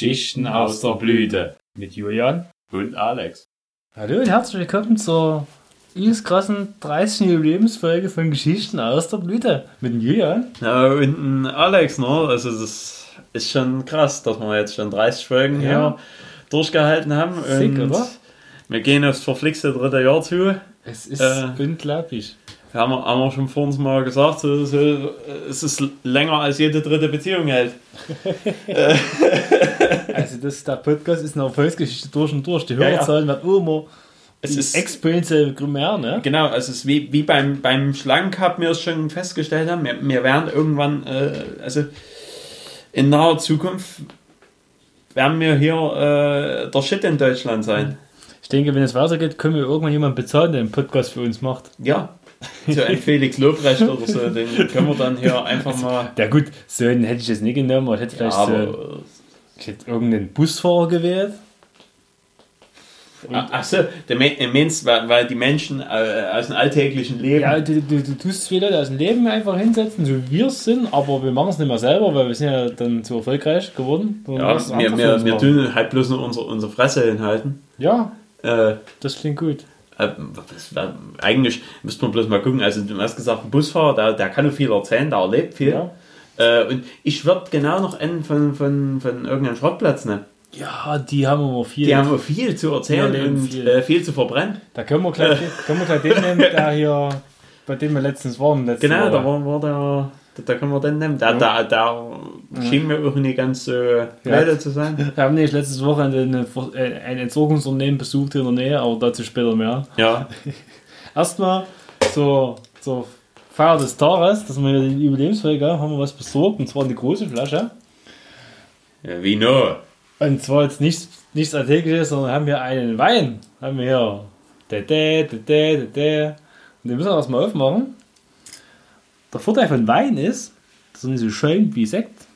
Geschichten aus der Blüte. Mit Julian und Alex. Hallo und herzlich willkommen zur übelst krassen 30. Jubiläumsfolge von Geschichten aus der Blüte. Mit dem Julian. Ja, und Alex, ne? Also das ist schon krass, dass wir jetzt schon 30 Folgen Ja. hier durchgehalten haben. Sick, und oder? Wir gehen aufs verflixte dritte Jahr zu. Es ist Äh. unglaublich. Haben wir, haben wir schon vor uns mal gesagt, so, so, es ist länger als jede dritte Beziehung hält. Also das, der Podcast ist eine Erfolgsgeschichte durch und durch. Die Ja, ja. Hörerzahlen werden immer Es ist exponentiell mehr, ne? Genau, also es ist wie, wie beim, beim Schlangencup wir es schon festgestellt haben, wir, wir werden irgendwann, äh, also in naher Zukunft werden wir hier äh, der Shit in Deutschland sein. Ich denke, wenn es weitergeht, können wir irgendwann jemanden bezahlen, der einen Podcast für uns macht. Ja, so ein Felix Lobrecht oder so, den können wir dann hier einfach mal... Ja gut, so einen hätte ich jetzt nicht genommen, aber ich hätte Ja, vielleicht so, aber, ich hätte irgendeinen Busfahrer gewählt. äh, achso, der Me- äh, meinst, weil, weil die Menschen äh, aus dem alltäglichen Leben... Ja, du, du, du tust zwei Leute aus dem Leben einfach hinsetzen, so wie wir es sind, aber wir machen es nicht mehr selber, weil wir sind ja dann zu erfolgreich geworden. ja, wir, wir, wir tun halt bloß nur unsere, unsere Fresse hinhalten. Ja, Äh, das klingt gut. Äh, Eigentlich müsste man bloß mal gucken. Also, du hast gesagt, ein Busfahrer, der, der kann nur viel erzählen, der erlebt viel. Ja. Äh, und ich würde genau noch einen von, von, von irgendeinem Schrottplatz nehmen. Ja, die haben immer viel. Die haben viel zu erzählen und viel. Äh, viel zu verbrennen. Da können wir gleich, können wir gleich den nehmen, der hier, bei dem wir letztens waren. Letzte Genau, Woche. da war, war der. Da, da können wir den nehmen. Der, der, der schien mir auch nicht ganz so blöde zu sein. Wir haben nämlich letztes Wochenende eine, äh, ein Entsorgungsunternehmen besucht in der Nähe, aber dazu später mehr. Ja, Erstmal zur, zur Feier des Tages, dass wir hier die Jubiläumsfolge haben, wir was besorgt, und zwar eine große Flasche. ja wie no? Und zwar jetzt nichts, nichts Alltägliches, sondern haben wir einen Wein. Haben wir hier. Da, da, da, da, da. Und den müssen wir erstmal aufmachen. Der Vorteil von Wein ist, dass er nicht so schön wie Sekt.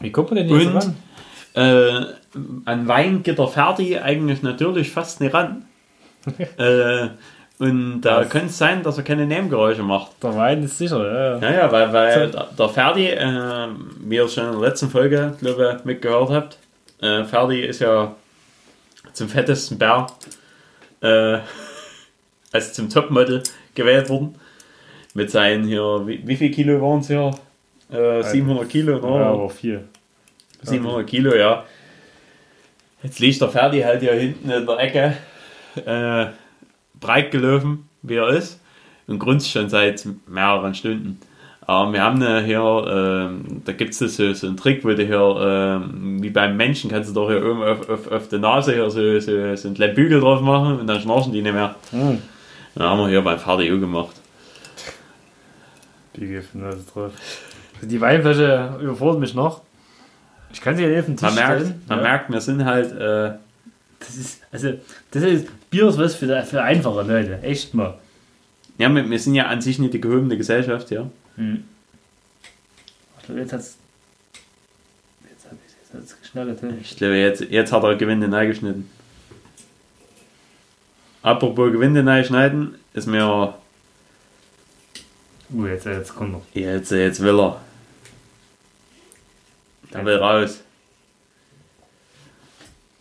Wie kommt man denn jetzt Und? ran? Äh, an Wein geht der Ferdi eigentlich natürlich fast nicht ran. äh, und da Was? könnte es sein, dass er keine Nebengeräusche macht. Der Wein ist sicher, ja. ja. Naja, weil, weil der- der Ferdi, äh, wie ihr schon in der letzten Folge, glaube ich, mitgehört habt, äh, Ferdi ist ja zum fettesten Bär, äh, also zum Topmodel gewählt worden. Mit seinen hier, wie, wie viel Kilo waren es hier? Äh, 700 Kilo, ne? Ja, aber viel. 700 Kilo, ja. Jetzt liegt der Ferdi halt hier hinten in der Ecke, äh, breit gelaufen, wie er ist, und grunzt schon seit mehreren Stunden. Aber wir haben hier, ähm, da gibt es so, so einen Trick, wo du hier, ähm, wie beim Menschen, kannst du doch hier oben auf, auf, auf der Nase hier so, so, so einen kleinen Bügel drauf machen und dann schnarchen die nicht mehr. Hm. Dann haben wir hier beim auch gemacht. Die Gift, das ist drauf. Die Weinflasche überfordert mich noch. Ich kann sie ja neben den Tisch Man merkt, stellen. man ja. merkt, wir sind halt, äh, Das ist, also, das ist, Bier ist was für, für einfache Leute. Echt mal. ja, wir, wir sind ja an sich nicht die gehobene Gesellschaft, ja. Ich glaube, jetzt hat's. Jetzt hat jetzt hat's geschnallt. Ich glaube, jetzt, jetzt hat er Gewinde neu geschnitten. Apropos Gewinde neu schneiden, ist mir. Uh, jetzt, jetzt kommt noch. Jetzt, jetzt will er. Der will raus.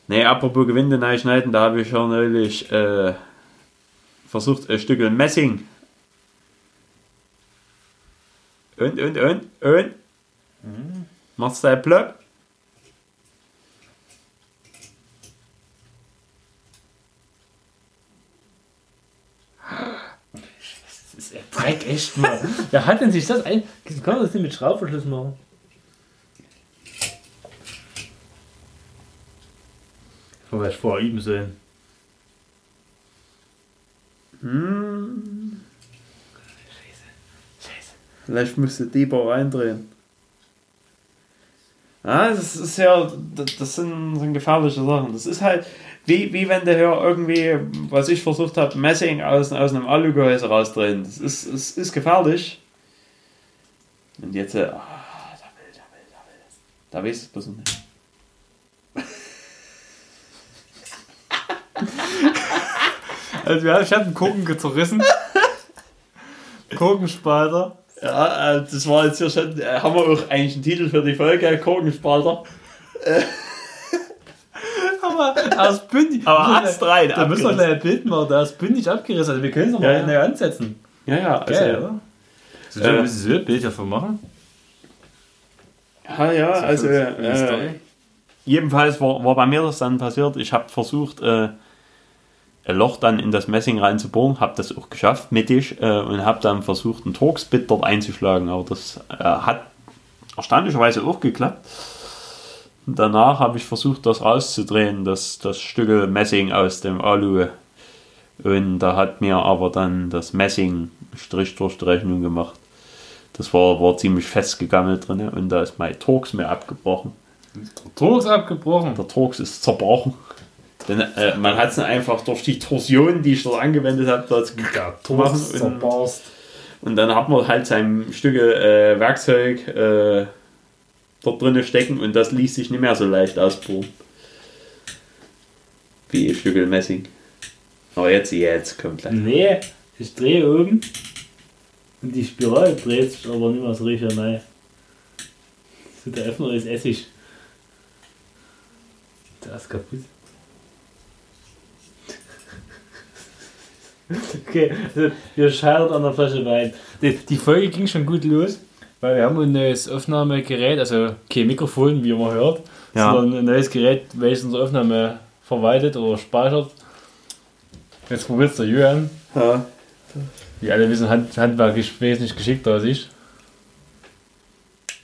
Nee, apropos Gewinde neu schneiden, da habe ich schon neulich äh, versucht, ein Stück Messing. Und, und, und, und. Machst du einen Plöpp? Das ist ja Dreck, echt mal. Wer hat denn sich das ein. Kann man das nicht mit Schraubverschluss machen? Vorher ich vorher üben sollen. Hm. Vielleicht müsste Dieber reindrehen. Ja, das ist ja, das das sind, sind gefährliche Sachen. Das ist halt, wie, wie wenn der hier irgendwie, was ich versucht habe, Messing aus, aus einem Alugehäuse rausdrehen. Das ist, ist, ist gefährlich. Und jetzt, äh, ah, da will, da will, da will. Da weiß es bloß nicht. Also ja, ich habe einen Kuchen zerrissen. Kuchenspalter. Ja, äh, das war jetzt hier schon. Äh, haben wir auch eigentlich einen Titel für die Folge? Korkenspalter. Aber aus bündig. Aber Ast rein, Da müssen wir gleich ein Bild machen, da ist bündig abgerissen. Also wir können es noch Ja, mal ja. neu ansetzen. Ja, ja. Also, Geil, oder? So, Äh, äh, ein Bild davon machen. Ja, ja, also. Äh, jedenfalls war, war bei mir das dann passiert. Ich habe versucht, äh, Loch dann in das Messing reinzubohren, habe das auch geschafft mittig äh, und habe dann versucht, einen Torx-Bit dort einzuschlagen. Aber das äh, hat erstaunlicherweise auch geklappt. Danach habe ich versucht, das rauszudrehen, das, das Stück Messing aus dem Alu. Und da hat mir aber dann das Messing Strich durch die Rechnung gemacht. Das war, war ziemlich festgegammelt drin und da ist mein Torx mir abgebrochen. Tor ist abgebrochen. Der Torx ist zerbrochen. Denn äh, man hat es einfach durch die Torsion, die ich dort angewendet habe, dort ist zerbarst. und dann hat man halt sein Stücke äh, Werkzeug äh, dort drinne stecken und das ließ sich nicht mehr so leicht ausbohren. Wie ein Stücke Messing. Aber jetzt, jetzt kommt gleich. Nee, ich drehe oben und die Spirale dreht sich aber nicht mehr so richtig rein. So, der Öffner ist Essig. Der ist kaputt. Okay, also wir scheitern an der Flasche Wein. Die, die Folge ging schon gut los, weil wir haben ein neues Aufnahmegerät, also kein Mikrofon, wie man hört, Ja. sondern ein neues Gerät, welches unsere Aufnahme verwaltet oder speichert. Jetzt probiert es der Jürgen. Ja. Wie alle wissen, Hand, handwerklich wesentlich geschickter als ich.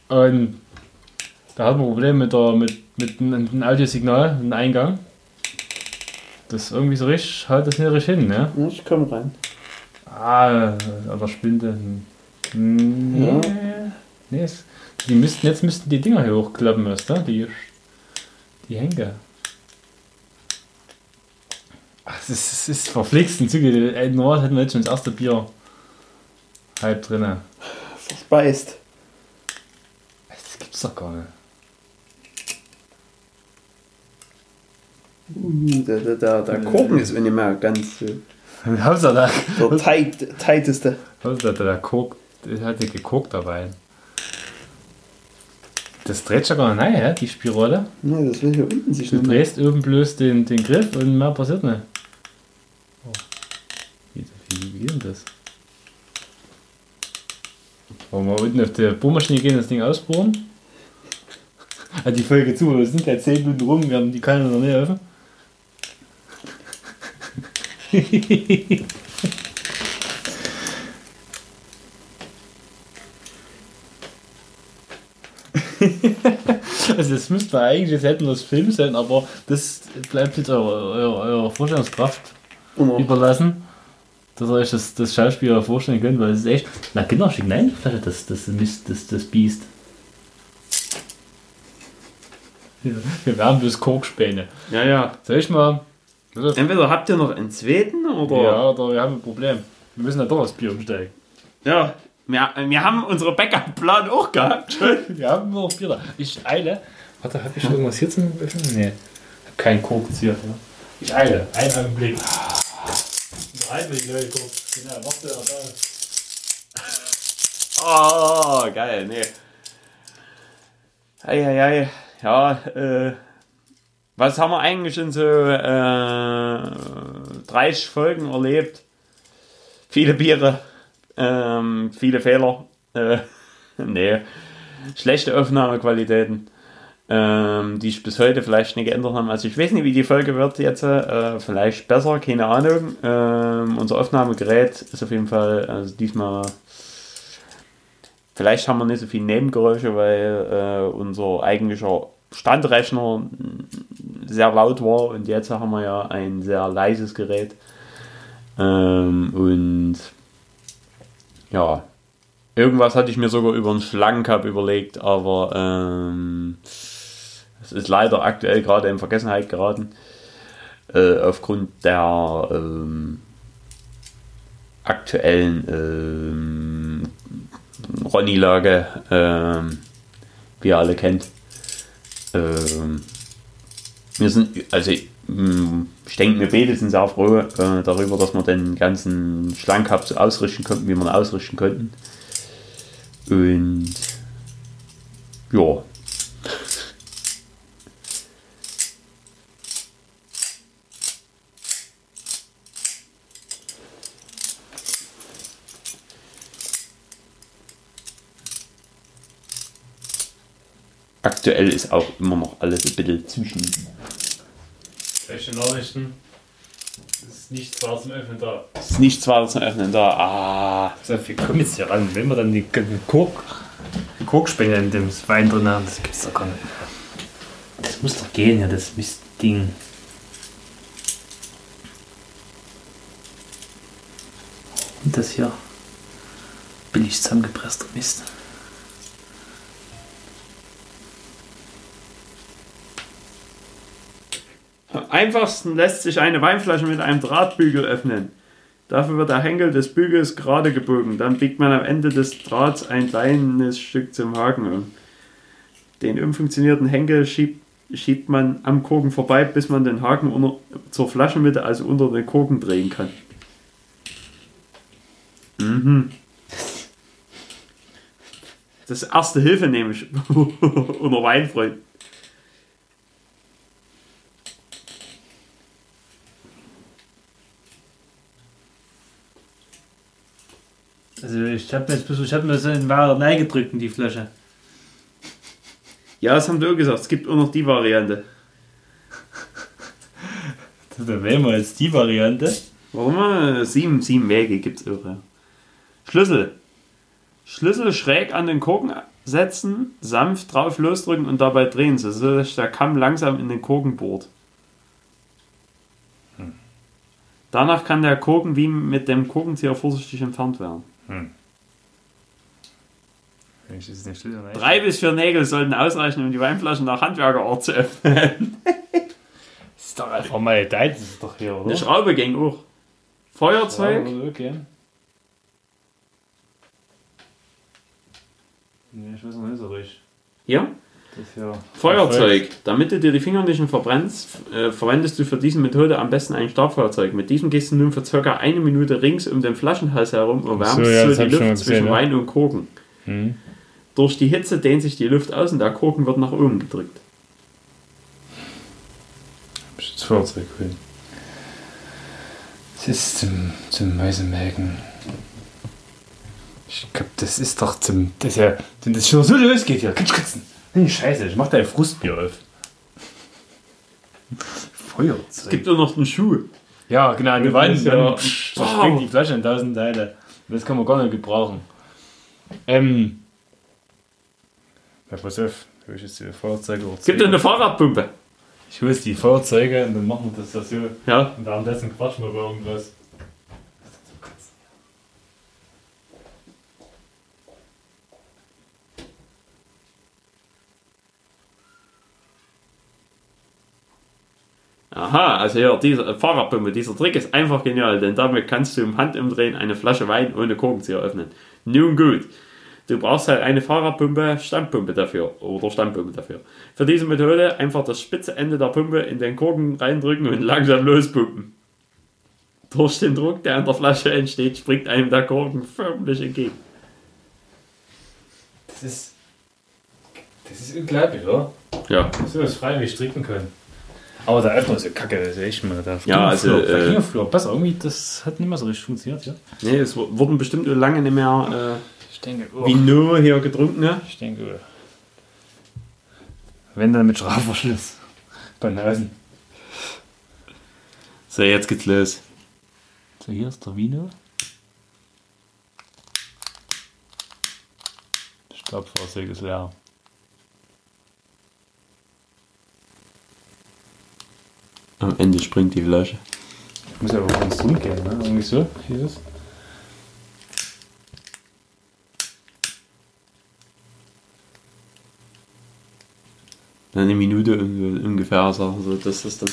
Und da hat man ein Problem mit, der, mit, mit einem Audiosignal, einem Eingang. Das ist irgendwie so richtig, halt das nicht richtig hin, ne? Ich komme rein. Ah, aber Spinde. Nee. Ja. Nee, die müssten, jetzt müssten die Dinger hier hochklappen erst, ne? Die, die Henker. Ach, es ist, es ist verflixt ein Züge. Ey, Normal hätten wir jetzt schon das erste Bier halb drin. Verspeist. Das gibt's doch gar nicht. Der, der, der, der Korken ist nicht mehr ganz äh, Hauptsache, da, der tight, tighteste. Hauptsache, der Coke, der hat ja gekokt dabei. Das dreht schon gar nicht rein, die Spirale. Nee, das will hier unten sich Du nicht mehr. drehst oben bloß den, den Griff und mehr passiert nicht. Oh. Wie, wie, wie geht denn das? Wollen wir unten auf die Bohrmaschine gehen, das Ding ausbohren? Hat die Folge zu, wir sind ja 10 Minuten rum, wir haben die Kanne noch nicht offen. Also das müsste man eigentlich, jetzt hätten das Film sein, aber das bleibt jetzt eurer, eurer, eurer Vorstellungskraft Oh. überlassen, dass ihr euch das, das Schauspieler vorstellen könnt, weil es ist echt. Na Kinderschick, nein, Flasche, das, das, Mist, das, das Biest. Ja, Wir werden bloß Korkspäne. Ja, ja. Soll ich mal. Entweder habt ihr noch einen zweiten oder. Ja, oder wir haben ein Problem. Wir müssen ja doch aufs Bier umsteigen. Ja. Wir, wir haben unsere Backup-Plan auch gehabt. Schon. Wir haben nur noch Bier da. Ich eile. Warte, habe ich irgendwas hier zum Öffnen? Nee. Hab keinen Korkzieher. Ne? Ich eile. Ein Augenblick. Ein Augenblick, Leute, kurz. Genau, warte, warte. Oh, geil, nee. Eieiei. Ja, äh. Was haben wir eigentlich in so äh, 30 Folgen erlebt? Viele Biere, ähm, viele Fehler. Äh, nee. Schlechte Aufnahmequalitäten, ähm, die sich bis heute vielleicht nicht geändert haben. Also ich weiß nicht, wie die Folge wird jetzt. Äh, vielleicht besser, keine Ahnung. Ähm, unser Aufnahmegerät ist auf jeden Fall also diesmal Vielleicht haben wir nicht so viele Nebengeräusche, weil äh, unser eigentlicher Standrechner sehr laut war und jetzt haben wir ja ein sehr leises Gerät. Ähm, und ja, irgendwas hatte ich mir sogar über einen Schlangencup überlegt, aber ähm, es ist leider aktuell gerade in Vergessenheit geraten. Äh, aufgrund der ähm, aktuellen ähm, Ronny-Lage, ähm, wie ihr alle kennt. Ähm, wir sind, also mh, ich denke, beide sind sehr froh äh, darüber, dass wir den ganzen Schlangencup so ausrichten konnten, wie wir ihn ausrichten konnten. Und ja. Aktuell ist auch immer noch alles ein bisschen zwischen. Welche Nachrichten? Es ist nichts weiter zum Öffnen da. Es ist nichts weiter zum Öffnen da. Ah. So, wir kommen jetzt hier ran. Wenn wir dann die, die Kork, die Korkspende in dem Wein drin haben, das gibt's doch gar nicht. Das muss doch gehen, ja, das Mistding. Und das hier. Billig zusammengepresster Mist. Einfachsten lässt sich eine Weinflasche mit einem Drahtbügel öffnen. Dafür wird der Henkel des Bügels gerade gebogen. Dann biegt man am Ende des Drahts ein kleines Stück zum Haken um. Den umfunktionierten Henkel schiebt, schiebt man am Korken vorbei, bis man den Haken unter, zur Flaschenmitte, also unter den Korken drehen kann. Mhm. Das erste Hilfe nämlich unter Weinfreunden. Also ich habe mir jetzt ich hab mir das in Ware reingedrückt in die Flasche. Ja, das haben wir auch gesagt. Es gibt auch noch die Variante. Da wählen wir jetzt die Variante. Warum? Sieben, sieben Wege gibt es irre. Schlüssel. Schlüssel schräg an den Korken setzen, sanft drauf losdrücken und dabei drehen, so dass der Kamm langsam in den Korken bohrt. Danach kann der Korken wie mit dem Korkenzieher vorsichtig entfernt werden. Wenn ich das nicht schlüssel Drei bis vier Nägel sollten ausreichen, um die Weinflaschen nach Handwerkerort zu öffnen. Das ist doch einfach mal Deit, das ist doch hier, oder? Eine Schraube ging auch. Feuerzeug. Ja, okay. Nee, ich weiß noch nicht so richtig. Hier. Hier. Feuerzeug. Damit du dir die Finger nicht verbrennst, äh, verwendest du für diese Methode am besten ein Stabfeuerzeug. Mit diesem gehst du nun für ca. eine Minute rings um den Flaschenhals herum und wärmst so, ja, die Luft mal zwischen gesehen, ja. Wein und Korken. Mhm. Durch die Hitze dehnt sich die Luft aus und der Korken wird nach oben gedrückt. Hab ich das Feuerzeug holen. Das ist zum, zum Mäusemelken. Ich glaub, das ist doch zum. Das ist ja. Wenn das schon so losgeht hier. Kitsch, kitzen. Nee, Scheiße, ich mach dein Frustbier auf. Feuerzeug. Es gibt auch noch einen Schuh. Ja, genau, ist dann ja- zerspringt die Flasche in tausend Teile. Das kann man gar nicht gebrauchen. Ähm. Ja, pass auf, hol ich jetzt die Feuerzeuge Es gibt auch eine Fahrradpumpe. Ich hole jetzt die Feuerzeuge und dann machen wir das, das so. Ja. Und währenddessen quatschen wir über irgendwas. Aha, also ja, dieser Fahrradpumpe, dieser Trick ist einfach genial, denn damit kannst du im Handumdrehen eine Flasche Wein ohne Korkenzieher öffnen. Nun gut, du brauchst halt eine Fahrradpumpe, Standpumpe dafür oder Standpumpe dafür. Für diese Methode einfach das spitze Ende der Pumpe in den Korken reindrücken und langsam lospumpen. Durch den Druck, der an der Flasche entsteht, springt einem der Korken förmlich entgegen. Das ist. Das ist unglaublich, oder? Ja, So was freiwillig trinken können. Aber der Öffner ist ja kacke, das ist echt mal der Ja, also, äh, besser, irgendwie, das hat nicht mehr so richtig funktioniert, ja? nee, es wu- wurden bestimmt lange nicht mehr Ich denke, äh, Vino hier getrunken, ne? Ich denke, wenn dann mit Strafverschluss. Bei Nasen. So, jetzt geht's los. So, hier ist der Vino. Stabfahrzeug ist leer. Am Ende springt die Flasche. Muss ja aber ganz drum gehen, ne? Irgendwie so. Hier ist es. Eine Minute unge- ungefähr, sagen so. Das ist dann.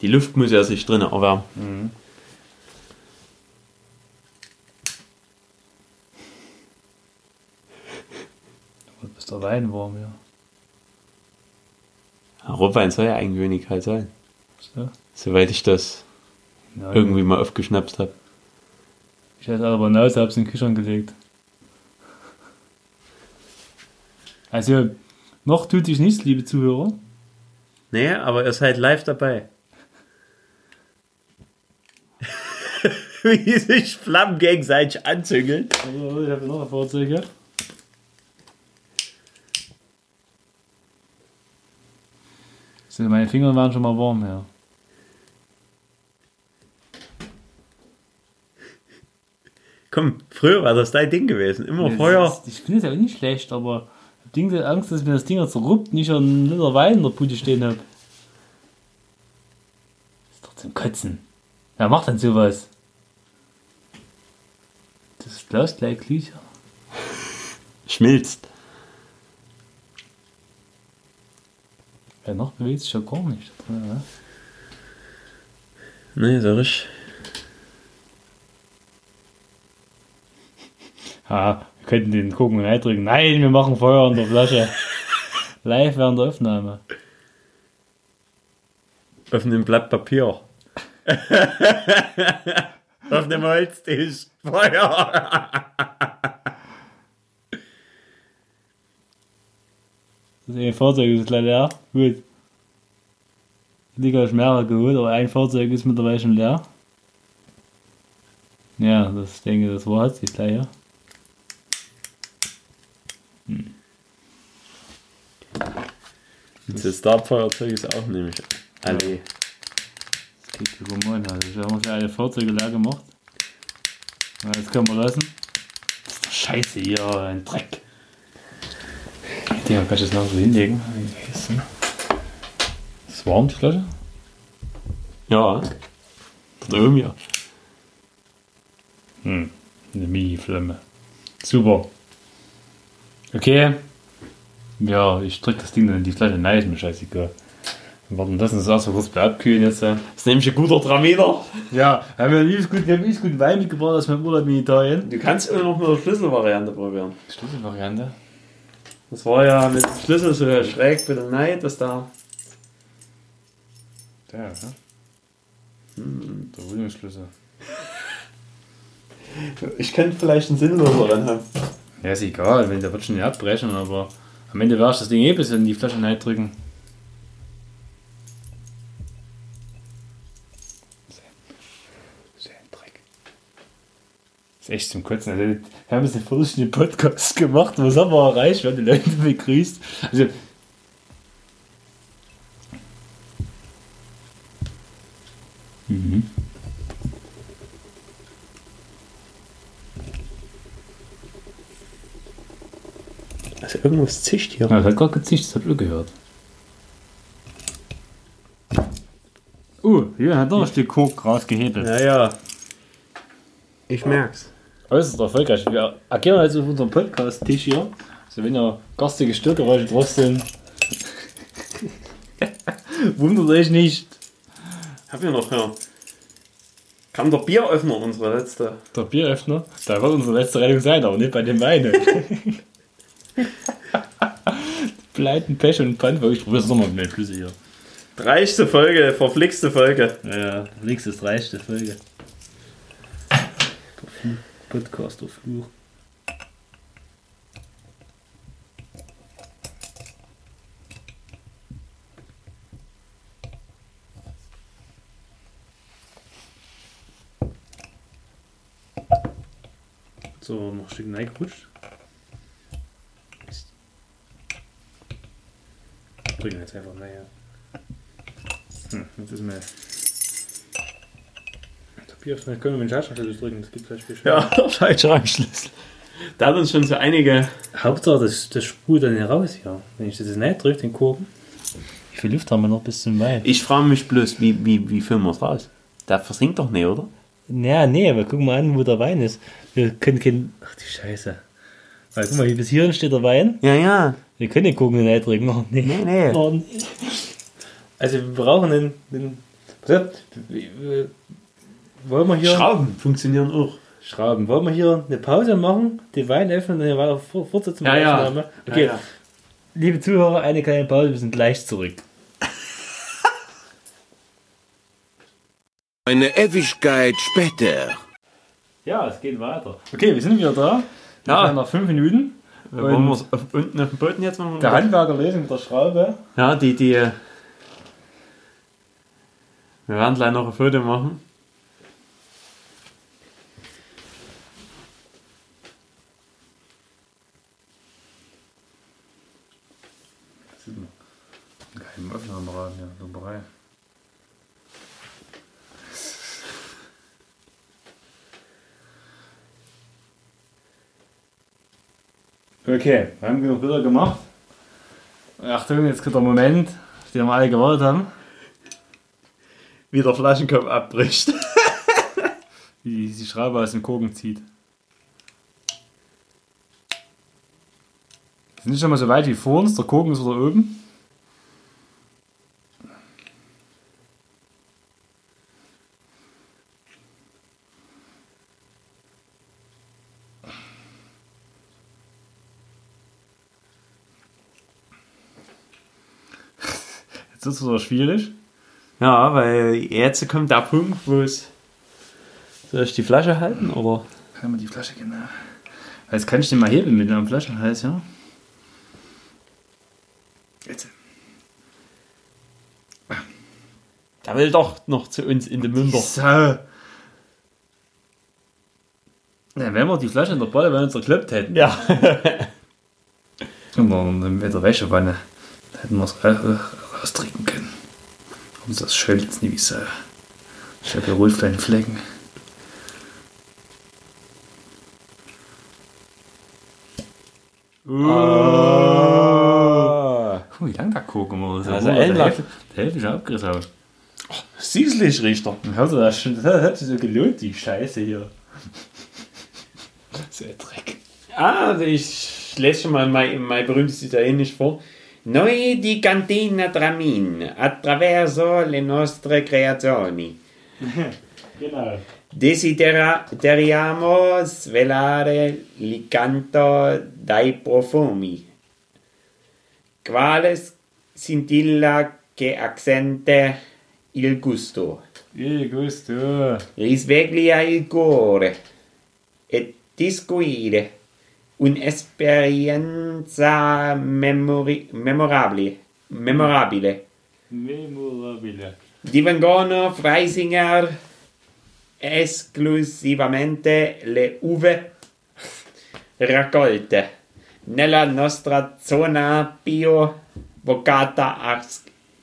Die Luft muss ja sich drinnen erwärmen. Mhm. Wird bis der Wein warm, ja. Rotwein soll ja eigentlich wenig kalt sein. So. Soweit ich das Ja, irgendwie mal aufgeschnappt habe. Ich hätte aber Nase, hab's in den Kühlschrank gelegt. Also, noch tut sich nichts, liebe Zuhörer. Nee, aber ihr seid live dabei. Wie sich Flammen gegenseitig anzüngeln. Also, ich habe noch ein Fahrzeug hier. Meine Finger waren schon mal warm, ja. Komm, früher war das dein Ding gewesen. Immer Feuer. Das ist- Ich finde es ja auch nicht schlecht, aber ich habe Angst, dass mir das Ding zerruppt, nicht ein Liter Wein in der Bude stehen habe. ist doch zum Kotzen. Wer macht denn sowas? Das Glas gleich glüht. Schmilzt. Wer noch bewegt sich ja gar nicht. da drin, ne? Nee, so richtig. Ha, wir könnten den gucken und eindrücken. Nein, wir machen Feuer in der Flasche. Live während der Aufnahme. Auf einem Blatt Papier. Auf einem Holztisch. Feuer. Das eine Fahrzeug ist gleich leer. Gut. Die Liga ist mehrere geholt, aber ein Fahrzeug ist mittlerweile schon leer. Ja, das ich denke, das war es, die gleich hier. Das Startfeuerzeug ist auch nämlich alle. Das geht über Moin, also wir haben uns ja alle Fahrzeuge leer gemacht. Na, das können wir lassen. Das ist doch scheiße hier, ein Dreck. Die kann ich jetzt noch so hinlegen. Ist warm, die Flasche? Ja. Dort oben ja. Hm, eine Mini-Flamme. Super. Okay. Ja, ich drück das Ding dann in die Flasche rein, ist mir scheißegal. Wir warten das das erstmal kurz bei abkühlen jetzt. Das ist nämlich ein guter Traminer. Ja, haben wir liebes gut, wir haben liebes guten Wein mitgebracht aus meinem Urlaub in Italien. Du kannst immer noch mit der Schlüsselvariante probieren. Schlüsselvariante. Das war ja mit dem Schlüssel so schräg bei der Neid, dass da. Der, ja. Hm, der Wohnungsschlüssel. Ich könnte vielleicht einen sinnloseren haben. Ja, ist egal, wenn der wird schon nicht abbrechen, aber am Ende werde ich das Ding eh bis in die Flasche reindrücken. So ein Dreck. Das ist echt zum Kotzen. Also, wir haben jetzt einen viertelstunden Podcast gemacht, was haben wir erreicht? Wir haben die Leute begrüßt. Also, mhm. Also irgendwas zischt hier. Ja, das hat gerade gezischt, das hab ich gehört. Uh, hier hat noch ein Stück Koks rausgehebelt. Naja. Ich merk's. Äußerst erfolgreich. Wir agieren also auf unserem Podcast-Tisch hier. Also wenn ihr garstige Störgeräusche drauf sind, wundert euch nicht. Hab ich noch ja. Kam der Bieröffner, unsere letzte. Der Bieröffner, da wird unsere letzte Rettung sein, aber nicht bei dem Wein. Pleiten, Pech und Pfand. Ich probiere es nochmal mit meinen Flüsse hier. Dreichte Folge, verflixte Folge. Ja, ja, nächstes dreichte Folge. Der Fluch, Podcast, der Fluch. So, noch ein Stück reingerutscht. Drücken jetzt einfach näher. Hm, jetzt ist mir. Der Bieröffner können wir mit dem Schaltschlüssel drücken, das gibt vielleicht viel Ja, Anschluss. Da hat uns schon so einige. Hauptsache, das, das sprüht dann heraus hier. Wenn ich das jetzt nicht drücke, den Korken. Wie viel Luft haben wir noch bis zum Wein? Ich frage mich bloß, wie, wie, wie filmen wir es raus? Der versinkt doch nicht, oder? Ja, nee, aber guck mal an, wo der Wein ist. Wir können keinen. Ach die Scheiße. Weil guck mal, hier bis hierhin steht der Wein. Ja, ja. Wir können den Korken nicht drücken. Oh, nee. Nee, nee. Oh, nee. Also, wir brauchen den. den pass auf, wir- wir- wollen wir hier. Schrauben funktionieren auch. Schrauben. Wollen wir hier eine Pause machen, den Wein öffnen und dann weiter fort- fortsetzen Ja, ja. Okay, Ja, ja. liebe Zuhörer, eine kleine Pause, wir sind gleich zurück. Eine Ewigkeit später. Ja, es geht weiter. Okay, wir sind wieder da. Ja. Nach fünf Minuten. wollen wir es auf, unten auf dem Boden jetzt machen? Der Handwerker lesen mit der Schraube. Ja, die, die. äh, Wir werden gleich noch ein Foto machen. Kein Öffnerapparat, ja, Lumberei. Okay, wir haben genug Bilder gemacht. Achtung, jetzt kommt der Moment, auf den wir alle gewartet haben. Wie der Flaschenkopf abbricht. Wie die Schraube aus dem Korken zieht. Wir sind nicht schon mal so weit wie vor uns, der Korken ist wieder oben. Es wieder schwierig. Ja, weil jetzt kommt der Punkt, wo es. Soll ich die Flasche halten oder? Kann man die Flasche genau. Jetzt kann ich den mal heben mit einem Flaschenhals, ja? Jetzt. Der will doch noch zu uns in den Münder. So. Ja, wenn wir die Flasche in der Balle bei uns zerkloppt hätten. Ja. Und dann mit der Wäschewanne. Hätten wir es raustrinken können. Und das schält jetzt wie so. Ich habe hier wohl kleine Flecken. Oh. Guck mal, wie lang der Kuchen war. Das Also ist ja ein der. Hälfte, schon abgerissen habe. Süßlich riecht er. Und hörst du das schon? Das hat sich so gelohnt, die Scheiße hier. So ein Dreck. Ah, ich lese schon mal mein, mein berühmtes Italienisch vor. Noi di Cantina Tramin attraverso le nostre creazioni. genau. Desideriamo svelare il canto dai profumi, quale scintilla che accente il gusto. Il gusto. Risveglia il cuore e discuire. Un'esperienza memori- memorabile, memorabile. Memorabile. Divengono Freisinger esclusivamente le uve raccolte nella nostra zona bio vocata a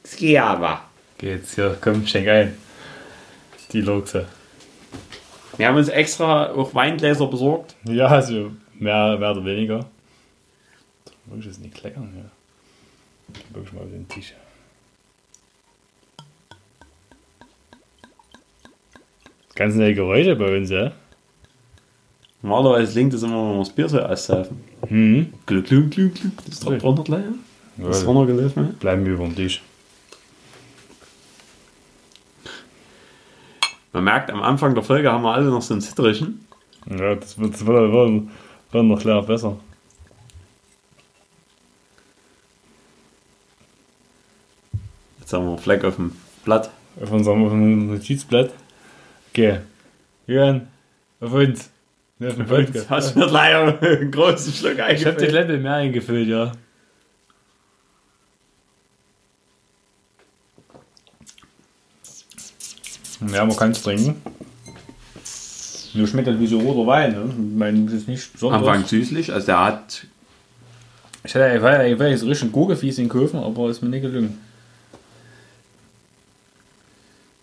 Schiava. Geht's hier, komm, schenk ein. Die Luchse. Wir haben uns extra auch Weingläser besorgt. Ja, also mehr, mehr oder weniger. Wirklich ist nicht kleckern, ja. Wirklich mal auf den Tisch. Ganz neue Geräusche bei uns, ja? Normalerweise klingt das immer, wenn wir das Bier so aussaufen. Mhm. Glück, Glück, Glück, Glück. Das doch drunter gleich. ja? Das ist runtergelaufen. bleiben wir über den Tisch. Man merkt, am Anfang der Folge haben wir alle noch so ein Zitterischen. Ja, das wird, das wird, wird noch klar besser. Jetzt haben wir einen Fleck auf dem Blatt. Auf unserem, auf unserem Notizblatt. Okay. Jürgen, auf uns. Ja, auf Podcast. Hast du mir leider einen großen Schluck Ich habe die eingefüllt? Kleppe mehr eingefüllt, ja. Ja, man kann es trinken. Nur schmeckt halt wie so roter Wein, ne? Ich meine, das ist nicht besonders. Anfang süßlich, also der hat Ich hätte war jetzt richtig Gurkefies in Köfen, aber ist mir nicht gelungen.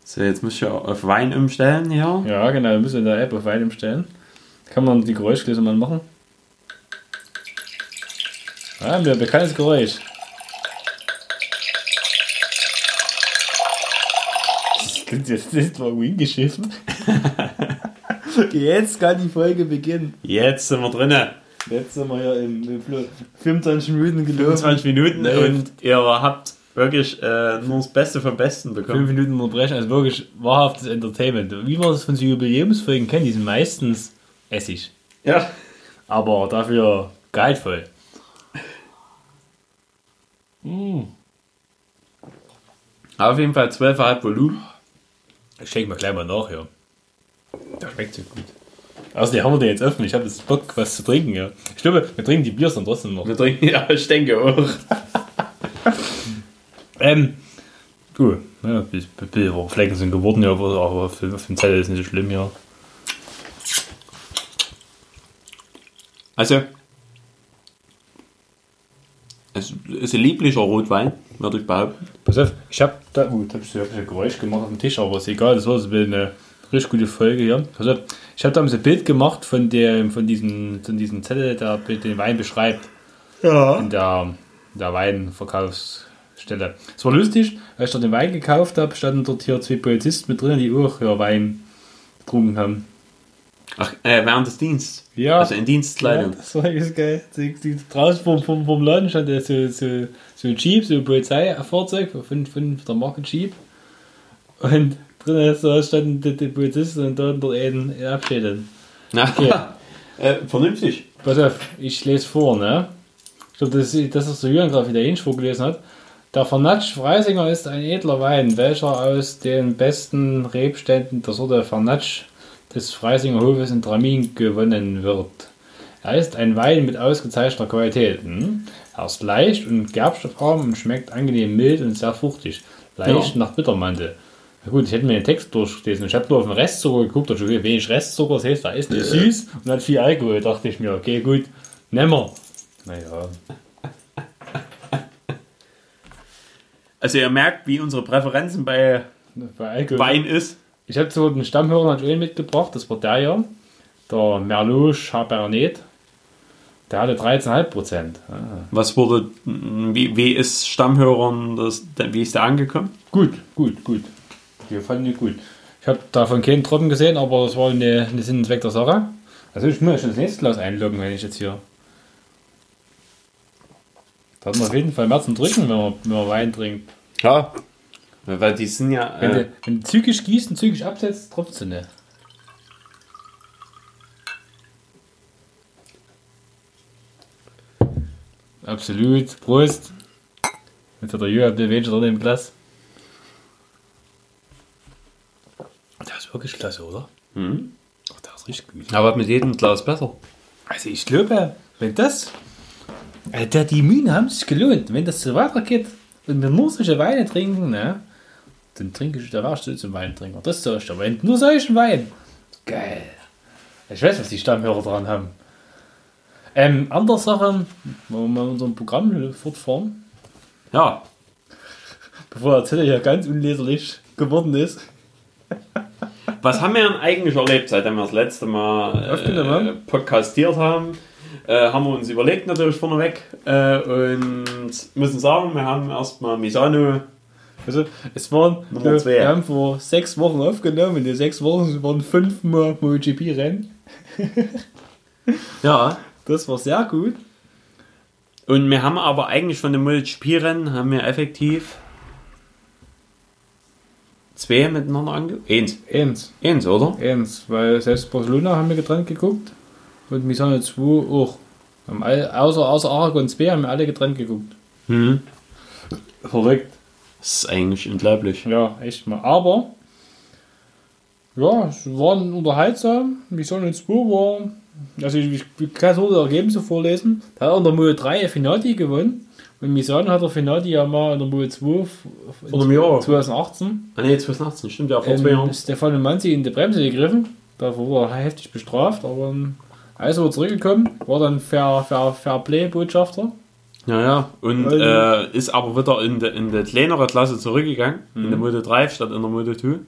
So, jetzt muss ich ja auf Wein umstellen hier. Ja, genau, wir müssen in der App auf Wein umstellen. Kann man die Geräuschgläser mal machen. Ah, mir ein bekanntes Geräusch. Das klingt jetzt nicht mal hingeschiffen. Jetzt kann die Folge beginnen. Jetzt sind wir drinnen. Jetzt sind wir hier im, im Flo- 25 Minuten gelaufen. 25 Minuten Läuft. und ihr habt wirklich äh, nur das Beste vom Besten 5 bekommen. Minuten unterbrechen, also wirklich wahrhaftes Entertainment. Wie man das von so Jubiläumsfolgen kennt, die sind meistens Essig. Ja. Aber dafür gehaltvoll. Auf jeden Fall 12,5 Volumen. Ich schenke mal gleich mal nach, ja. Das schmeckt so gut. Außerdem haben wir den jetzt öffnen. Ich habe jetzt Bock, was zu trinken. Ja. Ich glaube, wir trinken die Biers dann trotzdem noch. Wir trinken, ja, ich denke auch. Ähm, gut. Ja, Flecken sind geworden, ja, aber für, für den Zettel ist nicht so schlimm, ja. Also, es ist ein lieblicher Rotwein, würde ich behaupten. Pass auf, ich habe da, oh, da habe ich so ein Geräusch gemacht auf dem Tisch, aber ist egal, das war so eine richtig gute Folge hier. Auf, ich habe da so ein Bild gemacht von, der, von, diesem, von diesem Zettel, der den Wein beschreibt. Ja. in der, der Weinverkaufsstelle. Es war lustig, als ich dort den Wein gekauft habe, standen dort hier zwei Polizisten mit drin, die auch ja, Wein getrunken haben. Ach, äh, während des Dienstes. Ja. Also in Dienstkleidung. Ja, das war ganz geil. Die, die, draußen vom, vom, vom Laden stand so, so, so ein Jeep, so ein Polizeifahrzeug von, von der Marke Jeep. Und drinnen so standen die, die Polizisten und dort dort einen abschädet. Okay. äh, vernünftig. Pass auf, ich lese vor, ne? Ich glaube, das, ist- das ist der Jürgen gerade wieder Inch vorgelesen hat. Der Vernatsch Freisinger ist ein edler Wein, welcher aus den besten Rebständen der Sorte Vernatsch des Freisinger Hofes in Tramin gewonnen wird. Er ist ein Wein mit ausgezeichneter Qualität. Hm? Er ist leicht und gerbstoffarm und schmeckt angenehm mild und sehr fruchtig. Leicht Ja. nach Bittermantel. Na gut, ich hätte mir den Text durchgelesen. Ich habe nur auf den Restzucker geguckt, da schon wenig Restzucker, das heißt, da ist nicht süß und hat viel Alkohol. Da dachte ich mir, okay, gut, nehmen wir. Naja, Also ihr merkt, wie unsere Präferenzen bei bei Alkohol. Wein ist. Ich habe zu den Stammhörern hat einen mitgebracht, das war der hier, der Merlot Chabernet. Der hatte 13,5 Prozent. Ah. Was wurde, wie, wie ist Stammhörern, das, wie ist der angekommen? Gut, gut, gut. Wir fanden ihn gut. Ich habe davon keinen Tropfen gesehen, aber das war eine, eine Sinn und Zweck der Sache. Also ich muss schon das nächste Glas einloggen, wenn ich jetzt hier. Da hat man auf jeden Fall mehr zum Drücken, wenn man, wenn man Wein trinkt. Ja. Weil die sind ja. Wenn, Äh, du, wenn du zügig gießt und zügig absetzt, tropft sie nicht. Absolut. Prost. Jetzt hat der Jürgen ein wenig drin im Glas. Der ist wirklich klasse, oder? mhm. Ach, der ist richtig gut. aber mit jedem Glas besser. Also ich glaube, wenn das... Also der, die Mühen haben sich gelohnt. Wenn das so weitergeht und wir nur solche Weine trinken, ne, dann trinke ich, da warst du zum Weintrinker. Das soll ich aber wenn nur solchen Wein. Geil. Ich weiß, was die Stammhörer dran haben. Ähm, andere Sache, wollen wir mal unserem Programm fortfahren, Ja. bevor der Zettel hier ganz unleserlich geworden ist. Was haben wir denn eigentlich erlebt, seitdem wir das letzte Mal äh, podcastiert haben? Äh, haben wir uns überlegt natürlich vorneweg äh, und müssen sagen, wir haben erstmal Misano Also, es waren, Nummer wir, zwei. wir haben vor sechs Wochen aufgenommen, in den sechs Wochen waren fünfmal MotoGP-Rennen. Ja. Das war sehr gut. Und wir haben aber eigentlich von den MotoGP-Rennen haben wir effektiv zwei miteinander angeguckt. Eins. Eins. Eins, oder? Eins, weil selbst Barcelona haben wir getrennt geguckt und Misano 2 auch. Haben alle, außer, außer Aragon 2 haben wir alle getrennt geguckt. Mhm. Verrückt. Das ist eigentlich unglaublich. Ja, echt mal. Aber, ja, es waren unterhaltsam. Misano 2 war, also ich, ich kann so die Ergebnisse vorlesen. Da hat er in der Moto 3 Finati gewonnen. Und Misano hat der Finati ja mal in der Moto 2 Vor einem Jahr. 2018 Ah, nee, 2018, stimmt ja, vor zwei Jahren. ähm, Stefano Manzi in die Bremse gegriffen. Da wurde er heftig bestraft, aber ähm, als er zurückgekommen, war dann Fair, Fair, Fair Play Botschafter. Ja, ja. Und Weil äh, ist aber wieder in die, in kleinere Klasse zurückgegangen, in Mhm. der Moto 3 statt in der Moto 2.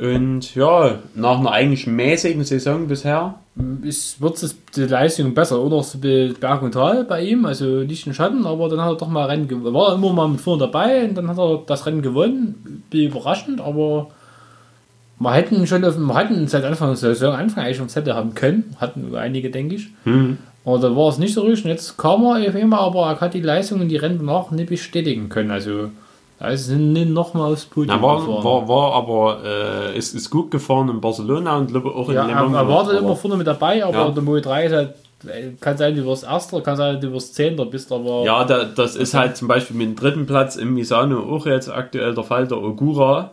Und ja, nach einer eigentlich mäßigen Saison bisher. Ist, wird es die Leistung besser, oder? So Berg und Tal bei ihm, also nicht in Schatten, aber dann hat er doch mal Rennen gewonnen. War immer mal mit vorne dabei und dann hat er das Rennen gewonnen. Bin überraschend, aber wir hätten schon auf, wir hatten seit Anfang der Saison Anfang eigentlich schon Zettel haben können. Hatten einige, denke ich. Mhm. Aber da war es nicht so ruhig. Und jetzt kam er auf einmal, aber er hat die Leistung und die Rennen danach nicht bestätigen können. Also, also sind nicht nochmal aufs Podium Na, war, gefahren. war, war aber äh, ist, ist gut gefahren in Barcelona und glaube auch in ja, Le Mans. er war dann immer vorne mit dabei, aber Ja. der Moe 3 ist halt, kann sein, du wirst Erster, kann sein, du wirst Zehnter, bist aber. Ja, da, das ist halt zum Beispiel mit dem dritten Platz im Misano auch jetzt aktuell der Fall, der Ogura.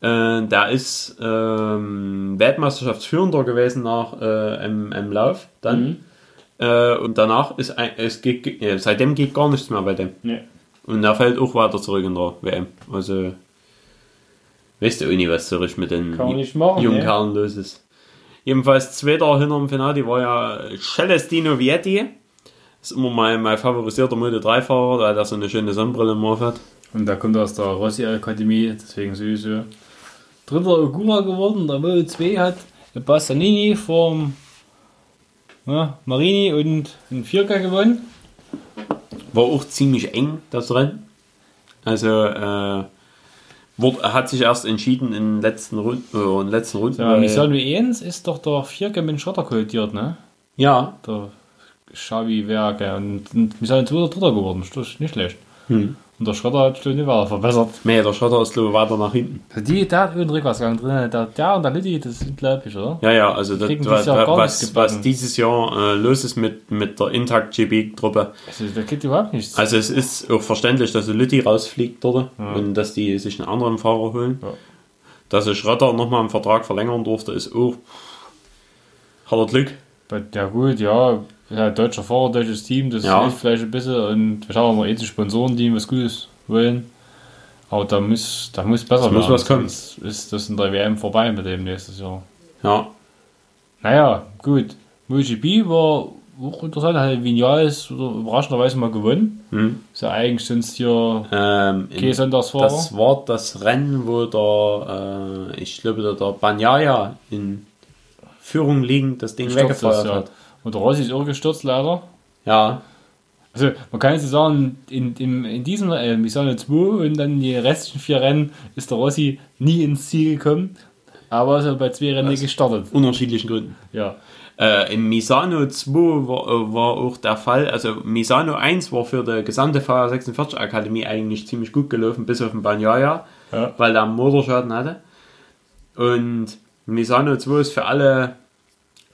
Äh, der ist ähm, Weltmeisterschaftsführender gewesen nach äh, im, im Lauf dann. Mhm. Äh, und danach ist ein, es geht, äh, seitdem geht gar nichts mehr bei dem. Nee. Und er fällt auch weiter zurück in der WM. Also weißt du auch nie, was zurück mit den nicht machen, jungen ne? Kerlen los ist. Jedenfalls zweiter hinter dem Finale war ja Celestino Vietti. Das ist immer mein, mein favorisierter Moto 3-Fahrer, weil der so eine schöne Sonnenbrille im hat. Und da kommt aus der Rossi-Akademie, deswegen sowieso dritter Ogura geworden. Der Moto 2 hat Bassanini vom ja, Marini und ein Vierka gewonnen. War auch ziemlich eng, das Rennen. Also, äh, wurde, hat sich erst entschieden in den letzten Runden. Äh, in den letzten Runden Ja, weil- Misano 1 ist doch der Vierka mit dem Schotter kollidiert, ne? ja, Der Xavi Werke. Und, und Misano 2 ist Dritter geworden. Das ist nicht schlecht. Hm. Und der Schotter hat schon nicht weiter verbessert. nee, der Schotter ist glaube ich weiter nach hinten. Also die, der hat einen Rückwärtsgang drin. Der, der und der Litti, das ist unglaublich, oder? Ja, ja, also das, was, dieses Jahr gar was, was dieses Jahr äh, los ist mit, mit der Intact GB-Truppe. Also, da geht überhaupt nichts. Also es ist auch verständlich, dass der Lütti rausfliegt dort und dass die sich einen anderen Fahrer holen. Ja. Dass sich Schrotter nochmal einen Vertrag verlängern durfte, ist auch hat er Glück. Ja gut, ja, ja deutscher Fahrer, deutsches Team, das Ja. hilft vielleicht ein bisschen und wir haben mal eh ein Sponsorenteam, was Gutes wollen. Aber da muss, da muss besser muss was kommen. sonst ist das in der WM vorbei mit dem nächstes Jahr. Ja, Naja, gut. MotoGP war auch interessant, hat Vinales überraschenderweise mal gewonnen. hm. Ist ja eigentlich sonst hier ähm, in- kein Sonntagsfahrer. das war das Rennen, wo der, äh, ich glaube, der, der Banyaya in Führung liegend das Ding weggefeuert ist, ja. hat. Und der Rossi ist auch gestürzt leider. Ja, Also man kann jetzt sagen, in, in, in diesem äh, Misano 2 und dann die restlichen vier Rennen ist der Rossi nie ins Ziel gekommen, aber ist er bei zwei Rennen gestartet. unterschiedlichen Gründen. Ja. Äh, Im Misano 2 war, äh, war auch der Fall, also Misano 1 war für die gesamte VR46 Akademie eigentlich ziemlich gut gelaufen, bis auf den Banyaya, Ja. weil der einen Motorschaden hatte. Und Misano 2 ist für alle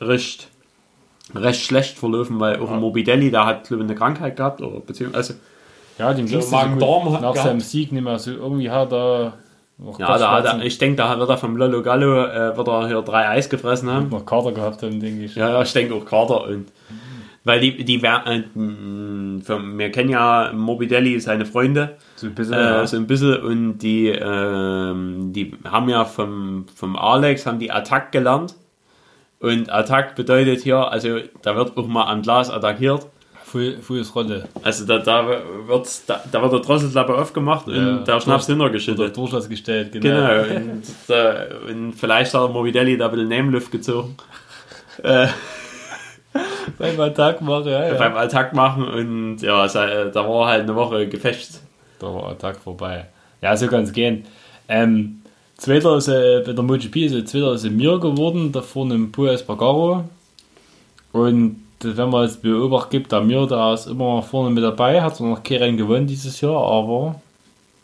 recht, recht schlecht verlaufen, weil auch Morbidelli, der hat glaube ich eine Krankheit gehabt, oder beziehungsweise, Ja, dem ging es nach gehabt. seinem Sieg nicht mehr so. Irgendwie hat er noch ja, da hat er, ich denke, da wird er vom Lolo Gallo, äh, wird er hier drei Eis gefressen haben. noch Kater gehabt haben, denke ich. Ja, ja, ich denke auch Carter und weil die, die wer- äh, von- wir kennen ja Morbidelli, seine Freunde, So ein bisschen. äh, ja. so ein bisschen und die, ähm, die haben ja vom, vom Alex haben die Attack gelernt und Attack bedeutet hier, also da wird auch mal am Glas attackiert, Full, Rolle. also da, da, wird's, da, da wird der Drosselklappe aufgemacht und Ja, der Schnaps hintergeschüttet. Durchlass gestellt, genau. Genau, und, äh, und vielleicht hat Morbidelli da ein bisschen Nameluft gezogen. Äh, Beim Attack mache, ja, ja. beim Attack machen und ja, äh, da war halt eine Woche Gefecht. Da war Attack vorbei. Ja, so kann es gehen. Ähm, zweiter ist äh, bei der MotoGP ist er zweiter ist er mir geworden, da vorne im Pua Espargaro. Und äh, wenn man jetzt Beobacht gibt, der Mir, der ist immer vorne mit dabei, hat zwar noch kein Rennen gewonnen dieses Jahr, aber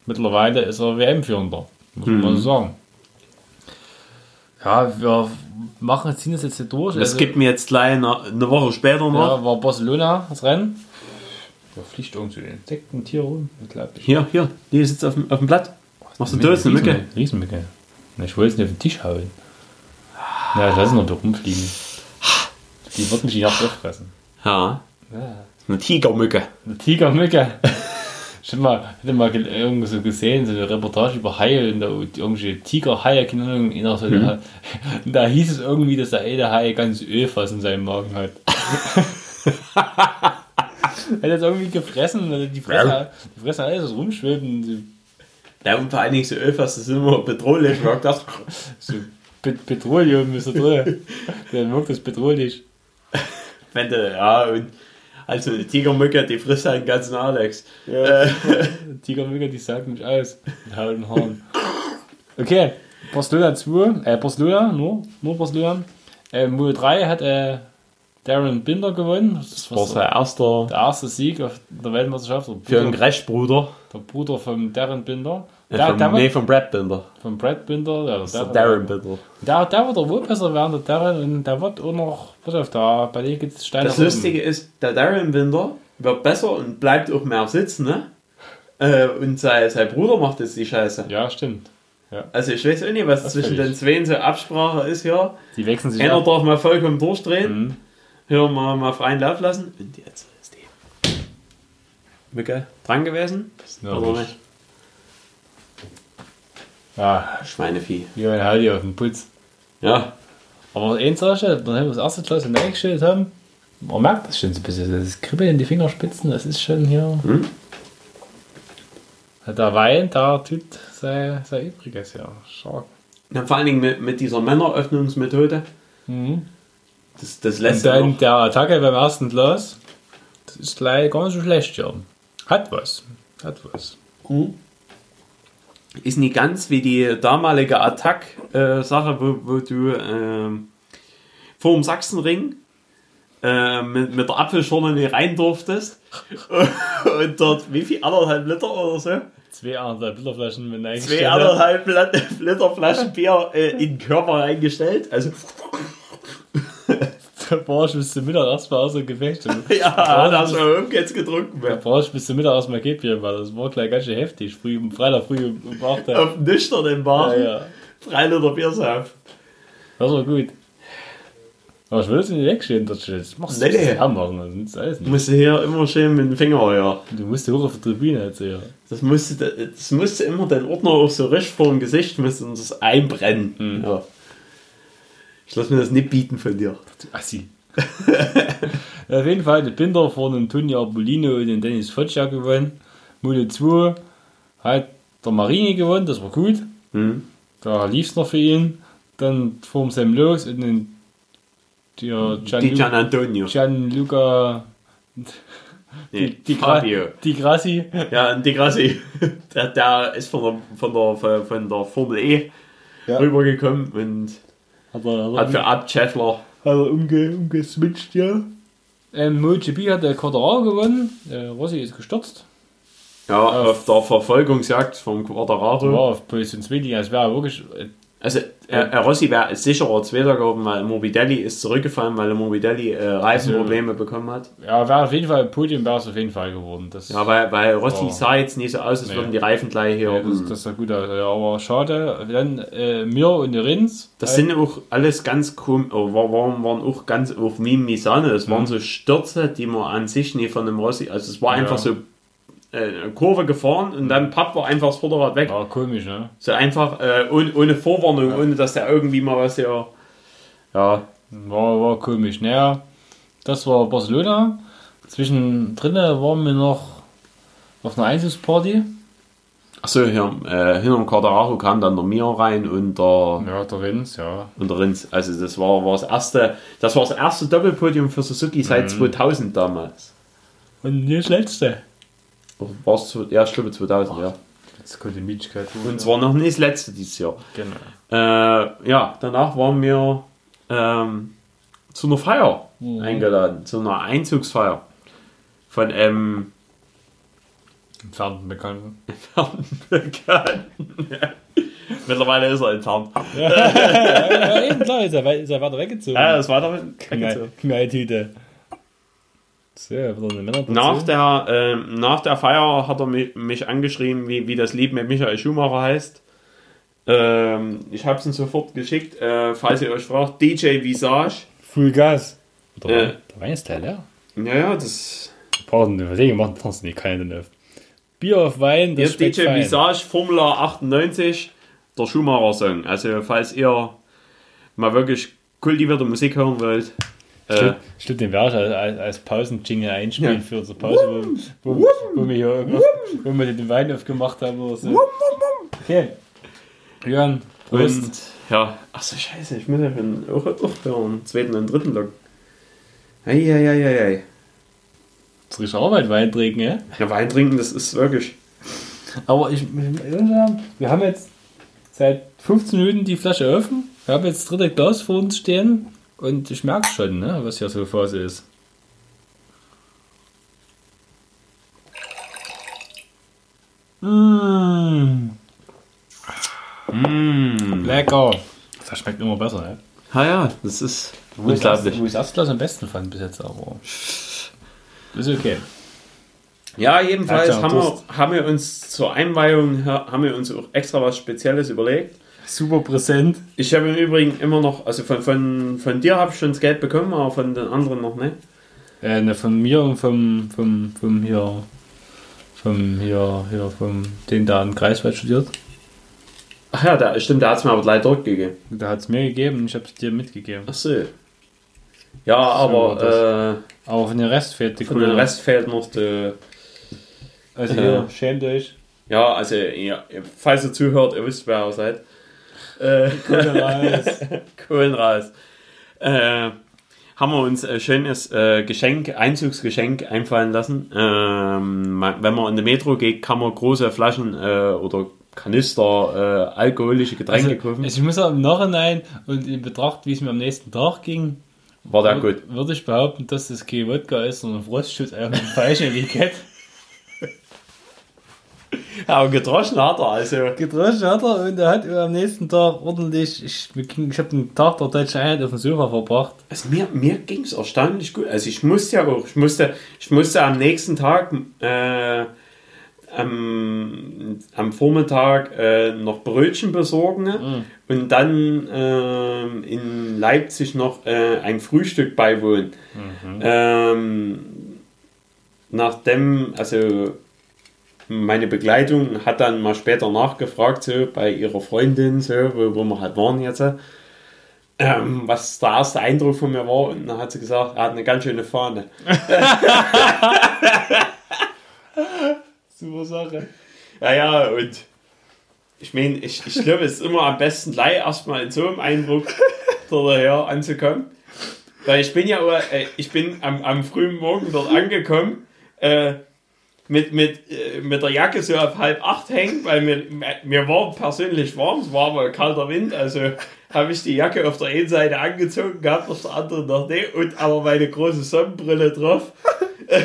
mittlerweile ist er WM-Führender, muss man mal so sagen. Ja, wir machen, ziehen das jetzt hier durch. Das Also- gibt mir jetzt gleich eine, eine Woche später noch. ja, war Barcelona das Rennen. Da fliegt irgendwie ein Insektentier rum, unglaublich. Hier, hier, die sitzt auf dem, auf dem Blatt. Machst du das, eine Mücke? Riesenmücke. Na, Ich wollte es nicht auf den Tisch hauen. Ja, ich lass ihn noch da rumfliegen. Die wird mich nicht auffressen. Ja, Ja. eine Tigermücke. Eine Tigermücke. Ich hätte mal, hätte mal ge- irgendwo so gesehen, so eine Reportage über Haie und da irgendwelche Tigerhaie, keine Ahnung, in der so Mhm. da hieß es irgendwie, dass der eine Hai ganz Ölfass in seinem Magen hat. er hat jetzt irgendwie gefressen, die Fresse, die Fresse alles so Ja, und vor allen Dingen so Ölfass, das ist immer bedrohlich. Ich hab gedacht, So Pet Petroleum ist da drin. Der wirkt das petrolisch. wenn du, ja, und also eine Tigermücke, die frisst halt den ganzen Alex. Äh, Tigermücke, die sagt mich aus. Mit Haut und Haaren. Okay, Barcelona 2, äh, Barcelona, nur, nur Barcelona. Äh, Moto 3 hat äh, Darren Binder gewonnen. Das war war sein erster der erste Sieg auf der Weltmeisterschaft. Der für einen Bruder, Greschbruder. der Bruder von Darren Binder. Der, vom, der, nee, von Brad Binder. von Brad Binder. Der, Das ist der der, Darren Binder. der, der wird auch wohl besser werden, der Darren. Und der wird auch noch, pass auf, da, bei dem geht es steil Das. Lustige ist, der Darren Binder wird besser und bleibt auch mehr sitzen, ne? Äh, und sein, sein Bruder macht jetzt die Scheiße. Ja, stimmt. Ja. Also ich weiß auch nicht, was zwischen völlig. den zwei so Absprache ist hier. Die wechseln sich Einer ab. darf mal vollkommen durchdrehen. Mhm. Hier mal, mal freien Lauf lassen. Und jetzt ist die. Mücke dran gewesen? Ja, Oder nicht. Ja, Schweinevieh. wie ein Halli auf dem Putz. Ja. Aber eins sag ich, dir, nachdem wir das erste Glas hineingestellt haben, man merkt das schon so ein bisschen. Das Kribbeln in die Fingerspitzen, das ist schon hier. Hm? Der Wein, da tut sein, sein Übriges, ja. Stark. ja. Vor allen Dingen mit, mit dieser Männeröffnungsmethode. Mhm. Das, das Und lässt dann auch, der Attacke beim ersten Glas, das ist gleich gar nicht so schlecht, ja. Hat was. Hat was. Ist nicht ganz wie die damalige Attack-Sache, wo, wo du ähm, vor dem Sachsenring äh, mit, mit der Apfelschorle nicht rein durftest. Und dort, wie viel? Anderthalb Liter oder so? Zwei anderthalb Literflaschen mit Zwei eingestellt. anderthalb Lat- Liter Flaschen Bier äh, in den Körper reingestellt. Also, Da brauchst du bis zum Mittag erstmal außer Gefecht. ja, da hast du jetzt getrunken. Da brauchst du bis zum Mittag erstmal Käppchen, weil das war gleich ganz schön heftig. Früh, Freitag früh um 8 Uhr. Auf dem nüchternen Bar. Ja, ja. Drei Liter Bier sauf. Das war gut. Aber ich will das nicht wegstehen, das das machst du Nee, nee. das anmachen, das nützt alles Du nicht. musst hier immer schön mit dem Finger, ja. Du musst hoch auf der Tribüne jetzt ja. Das musste, das musste immer den Ordner auch so recht vor dem Gesicht müssen und das einbrennen. Mhm. Ja. Ich lasse mir das nicht bieten von dir. Assi. Ja, auf jeden Fall, der Binder vor den Tunja Bolino und den Dennis Foccia gewonnen. Mode 2 hat der Marini gewonnen, das war gut. Hm? Da lief es noch für ihn. Dann vor Sam los und den der Die Gianlu Gian Antonio. Gianluca Nee, die, die, Gra Fabio. die Grassi. Ja, und die Grassi. Der, der ist von der, von der, von- von der Formel E Ja. rübergekommen und Hat er, hat hat für er, Art hat er umge, umgeswitcht, ja. Ähm, MotoGP hat der Quadraro gewonnen. Äh, Rossi ist gestürzt. Ja, auf der Verfolgungsjagd vom Quadraro. War auf Position 2, die es wäre wirklich. Also, äh, Rossi wäre sicherer Zweiter geworden, weil Morbidelli ist zurückgefallen, weil Morbidelli äh, Reifenprobleme bekommen hat. ja, wäre auf jeden Fall Podium wäre es auf jeden Fall geworden. Das, Ja, weil, weil Rossi sah jetzt nicht so aus, als Nee. würden die Reifen gleich hier. ja, das, das sah gut aus. Ja, aber schade. Dann äh, Mir und der Rins. Das sind auch alles ganz komisch, oh, war- waren, waren auch ganz auf Mim Misane. Das waren so Stürze, die man an sich nie von dem Rossi, also es war einfach so äh, eine Kurve gefahren und dann papp war einfach das Vorderrad weg. War komisch, ne? So einfach äh, ohne, ohne Vorwarnung, ohne dass der irgendwie mal was hier. Ja, War, war komisch. Naja, das war Barcelona. Zwischendrin waren wir noch auf einer Einzugsparty. achso, hier äh, hinter dem Quadraro kam dann der Mir rein und der, Ja, der Rins, ja. und der Rins. Also das war, war das erste, das war das erste Doppelpodium für Suzuki seit 2000 damals. Und nicht das letzte. War es, ja, ich glaube 2000, ja. Das könnte Mietschkeit Und zwar noch nicht das letzte dieses Jahr. Genau. Äh, ja, danach waren wir ähm, zu einer Feier Mhm. eingeladen, zu einer Einzugsfeier von einem Entfernten Bekannten. Bekannten. Mittlerweile ist er entfernt. ja, eben klar, ist er, ist er weiter weggezogen. Ja, das war damit. Knall- Knalltüte. So, wieder eine Männerportion. Nach der, ähm, nach der Feier hat er mich, mich angeschrieben, wie, wie das Lied mit Michael Schumacher heißt. Ähm, ich habe es ihm sofort geschickt, äh, falls ihr euch fragt. DJ Visage. Full Gas. Der, Äh. Der Wein ist leer. Ja, ja, das Pardon, Verlegung macht trotzdem nicht keine. Bier auf Wein, das ist DJ fein. Visage Formula 98, der Schumacher-Song. Also, falls ihr mal wirklich kultivierte Musik hören wollt, äh, Stimmt, stimmt den Wert als, als, als Pausen-Jingle einspielen Ja. für unsere Pause, wo, wo, wo, wir hier wo wir den Wein aufgemacht haben oder so. Okay. Jörn, Prost. und ja, achso, scheiße, ich muss ja schon auch, auch hören, zweiten und dritten Log. Eieieiei. Riecht auch mal Wein trinken, ja? Ja, Wein trinken, das ist wirklich. Aber ich, wir haben jetzt seit 15 Minuten die Flasche offen. Wir haben jetzt das dritte Glas vor uns stehen und ich merke schon, ne, was hier so Phase ist. Mmh, Mmh. lecker. Das schmeckt immer besser, ne? Ah ja, das ist Wo ich, das, unglaublich. wo ich das Glas am besten fand bis jetzt, aber. Ist okay. Ja, jedenfalls ja haben wir, haben wir uns zur Einweihung haben wir uns auch extra was Spezielles überlegt. Super präsent. Ich habe im Übrigen immer noch, also von, von, von dir habe ich schon das Geld bekommen, aber von den anderen noch nicht. Äh, ne, von mir und vom, vom, vom hier, vom hier, hier, vom, den da in Greifswald studiert. Ach ja, da, stimmt, da hat es mir aber gleich dort gegeben. Da hat es mir gegeben und ich habe es dir mitgegeben. Ach so. Ja, aber äh, Aber von den Rest fehlt die von dem Rest fehlt noch die. Also Äh. hier, schämt euch. Ja, also, ja, falls ihr zuhört, ihr wisst, wer ihr seid. Äh, Kohlen raus. Äh, haben wir uns ein schönes äh, Geschenk, Einzugsgeschenk einfallen lassen. Ähm, wenn man in die Metro geht, kann man große Flaschen äh, oder Kanister äh, alkoholische Getränke Also, kaufen. also ich muss auch im Nachhinein und in Betracht, wie es mir am nächsten Tag ging, War da gut. würde ich behaupten, dass das kein Wodka ist, sondern Frostschutz auf dem falschen Etikett. Aber gedroschen hat er, also. Gedroschen hat er und er hat am nächsten Tag ordentlich, ich, ich habe den Tag der deutschen Einheit auf dem Sofa verbracht. Also mir, mir ging es erstaunlich gut. Also ich musste ja auch, ich musste, ich musste am nächsten Tag, äh, am, am Vormittag äh, noch Brötchen besorgen und dann ähm, in Leipzig noch äh, ein Frühstück beiwohnen. Ähm, nachdem, also meine Begleitung hat dann mal später nachgefragt, so bei ihrer Freundin, so, wo, wo wir halt waren jetzt ähm, was der erste Eindruck von mir war. Und dann hat sie gesagt, er hat eine ganz schöne Fahne. Super Sache. Ja, ja, und ich meine, ich, ich glaube, es ist immer am besten gleich erstmal in so einem Eindruck daher anzukommen. Weil ich bin ja, äh, ich bin am, am frühen Morgen dort angekommen, äh, mit, mit, äh, mit der Jacke so auf halb acht hängen, weil mir, mir war persönlich warm, es war aber kalter Wind, also habe ich die Jacke auf der einen Seite angezogen gehabt, auf der anderen noch nicht und aber meine große Sonnenbrille drauf.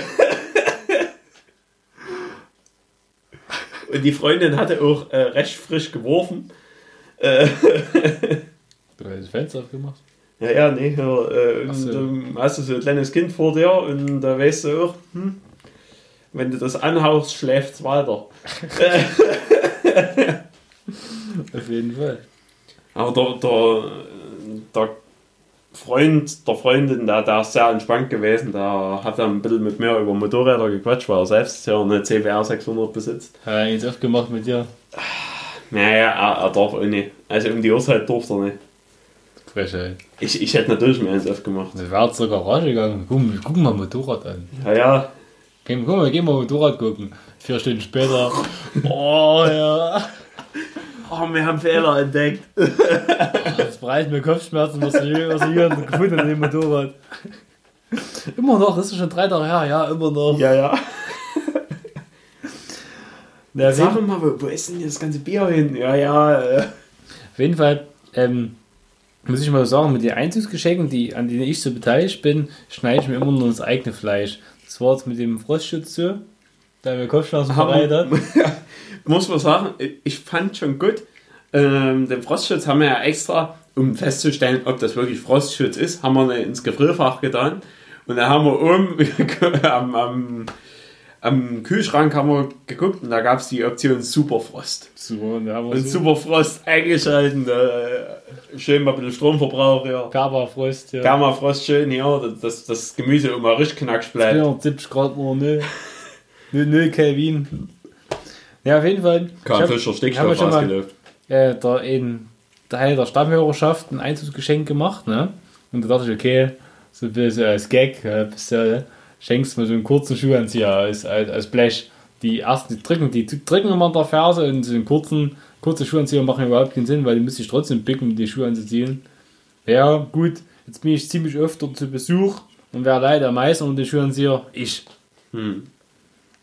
Und die Freundin hatte auch äh, recht frisch geworfen. Du hast das Fenster aufgemacht? ja, ja, nee, ja, äh, und so. dann hast du so ein kleines Kind vor dir und da weißt du auch, hm, wenn du das anhaust, schläft es weiter. Auf jeden Fall. Aber der, der, der Freund der Freundin, der, der ist sehr entspannt gewesen, der hat dann ein bisschen mit mir über Motorräder gequatscht, weil er selbst ja eine CBR 600 besitzt. Hat er jetzt aufgemacht mit dir? Naja, er, er darf auch nicht. Also um die Uhrzeit durfte er nicht. Frechheit. Ich, ich hätte natürlich mehr eins aufgemacht. Also wäre zur Garage gegangen. Guck, guck mal Motorrad an. Ja, ja. Gehen, guck mal, gehen wir Motorrad gucken. Vier Stunden später. Oh ja. Oh, wir haben Fehler entdeckt. Das bereitet mir Kopfschmerzen, was ich, was ich hier gefunden habe an dem Motorrad. Immer noch, ist es schon drei Tage her? Ja, immer noch. Ja, ja. Jeden, Sag mal, wo, wo ist denn das ganze Bier hin? Ja, ja. Äh. auf jeden Fall ähm, muss ich mal sagen, mit den Einzugsgeschenken, die, an denen ich so beteiligt bin, schneide ich mir immer nur das eigene Fleisch. Das war jetzt mit dem Frostschutz so, da mir Kopfschmerzen bereitet. Muss man sagen, ich fand schon gut. Ähm, den Frostschutz haben wir ja extra, um festzustellen, ob das wirklich Frostschutz ist, haben wir ins Gefrierfach getan. Und dann haben wir oben am, am, am Kühlschrank haben wir geguckt und da gab es die Option Superfrost. Super, und da haben wir Und so Superfrost eingeschalten, äh, schön mal ein bisschen Stromverbrauch, ja. Permafrost, ja. Permafrost schön, ja, dass das Gemüse immer richtig knackig bleibt. 470 Grad nur, ne? 0, 0 Kelvin. Ja, auf jeden Fall. Karl Fischer Stickstoff ausgelöst. äh, der, in Teil der Stammhörerschaft ein Einzugsgeschenk gemacht, ne? Und da dachte ich, okay, so ein bisschen als Gag, äh, du, schenkst mal so einen kurzen Schuhanzieher als, als, als Blech. Die ersten, die drücken, die drücken immer an der Ferse und so einen kurzen, kurze Schuhanzieher machen überhaupt keinen Sinn, weil die müsste ich trotzdem bücken, um die Schuhe anzuziehen. Ja, gut, jetzt bin ich ziemlich dort zu Besuch und wer leider am meisten um die Schuhanzieher? Ich. Hm.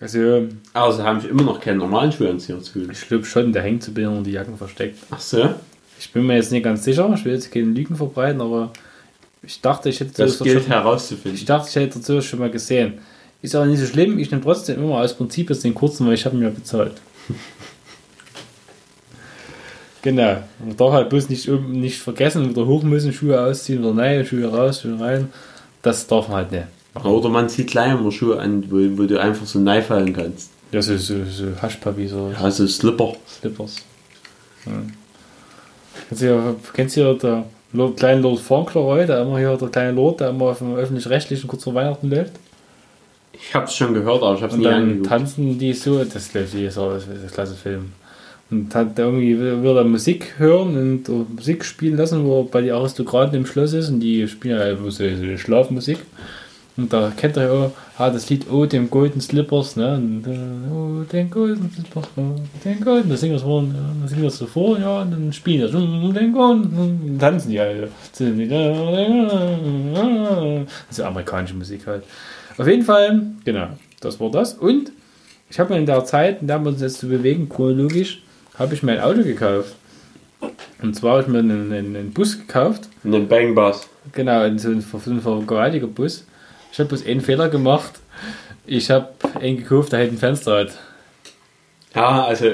Also, Also haben ich immer noch keinen normalen Schuhanzieher zu tun. ich glaube schon, der hängt so ein bisschen unter die Jacken versteckt. Ach so, Ich bin mir jetzt nicht ganz sicher, ich will jetzt keine Lügen verbreiten, aber ich dachte, ich hätte das das gilt schon, herauszufinden. ich dachte, ich hätte das schon mal gesehen. Ist aber nicht so schlimm, ich nehme trotzdem immer aus Prinzip jetzt den kurzen, weil ich habe ihn ja bezahlt. genau. Man darf halt bloß nicht, nicht vergessen, wieder hoch müssen, Schuhe ausziehen, wieder neue Schuhe raus, Schuhe rein. Das darf man halt nicht. Oder man zieht immer Schuhe an, wo, wo du einfach so fallen kannst. Ja, so, so, so Haschpapi, so Also Slipper. Slippers. Ja. Kennst du ja, kennst du ja der Lord, kleine Lord Fauntleroy, der immer hier, der kleine Lord, der immer auf dem öffentlich-rechtlichen kurz vor Weihnachten läuft? Ich hab's schon gehört, aber ich hab's Und nie dann angeguckt. tanzen die so, das läuft jedes Jahr, das ist ein klasse Film. Und hat irgendwie will er Musik hören und äh, Musik spielen lassen, wo er bei den Aristokraten im Schloss ist und die spielen so, so Schlafmusik. Und da kennt er ja auch ah, das Lied Oh, dem Golden Slippers, ne? Und, äh, oh, den Golden Slippers, oh, den Golden, das singen wir ja, das singen wir so vor, ja, und dann spielen das, oh, den Golden, und tanzen die ist ja amerikanische Musik halt. Auf jeden Fall, genau, das war das. Und ich habe mir in der Zeit, in der wir uns jetzt zu bewegen, chronologisch, habe ich mein Auto gekauft. Und zwar habe ich mir einen, einen, einen Bus gekauft. Einen Bang Bus. Genau, so ein, so ein Bus. Ich habe bloß einen Fehler gemacht. Ich habe einen gekauft, der hat ein Fenster hat. Ja, also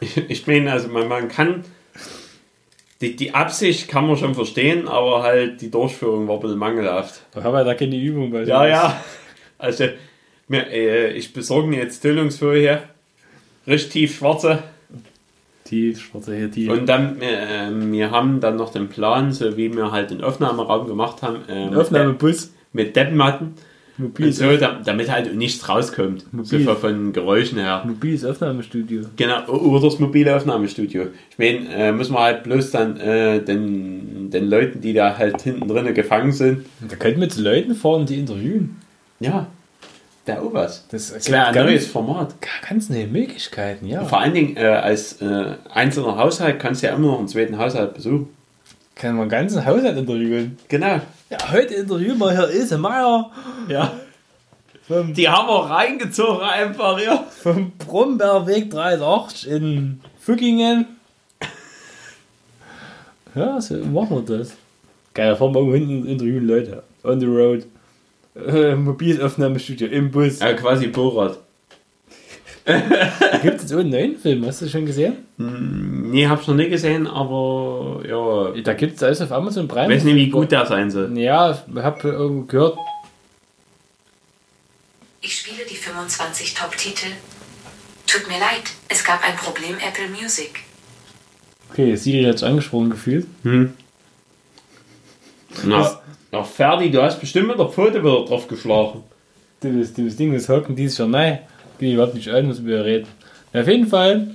ich, ich meine, also man, man kann die, die Absicht kann man schon verstehen, aber halt die Durchführung war ein bisschen mangelhaft. Da haben wir da keine Übung. Weil Ja, ja. Also mir, äh, ich besorge mir jetzt Tüllungsfolie, richtig tief schwarze. Die schwarze hier, die. Und dann, äh, wir haben dann noch den Plan, so wie wir halt den Aufnahmeraum gemacht haben, äh, Aufnahmebus. Mit Deppenmatten. Mobil so, da- damit halt nichts rauskommt. So Mobil. von, von Geräuschen her. Mobiles Aufnahmestudio. Genau, oder das mobile Aufnahmestudio. Ich meine, äh, müssen wir halt bloß dann äh, den, den Leuten, die da halt hinten drinnen gefangen sind, Da könnten wir zu Leuten fahren, die interviewen. ja, auch was. Das, Das wäre ein ganz- neues Format. Ganz neue Möglichkeiten, ja. Vor allen Dingen äh, als äh, einzelner Haushalt kannst du ja immer noch einen zweiten Haushalt besuchen. Kann man einen ganzen Haushalt interviewen. Genau. Ja, heute interviewen wir hier Ilse Meier Ja. vom, Die haben wir reingezogen einfach, ja. vom Brombeerweg 38 in Fückingen. Ja, so machen wir das. Geil, da fahren wir irgendwo hinten und interviewen Leute. On the road. Äh, mobiles Aufnahmestudio im Bus. ja quasi Borat. Gibt es jetzt auch einen neuen Film? Hast du schon gesehen? Nee, hab's noch nicht gesehen, aber ja. Da gibt es alles auf Amazon Ich Prime. weiß nicht, wie gut der sein soll. Ja, ich habe irgendwo gehört, Ich spiele die 25 Top-Titel. Tut mir leid, es gab ein Problem Apple Music. okay, Siri hat es angesprochen gefühlt. Hm. Na, na, Ferdi, du hast bestimmt mit der Pfote wieder drauf geschlagen. Das, das Ding, das hocken dieses Jahr nein. Geht überhaupt nicht an, was wir reden. Ja, auf jeden Fall.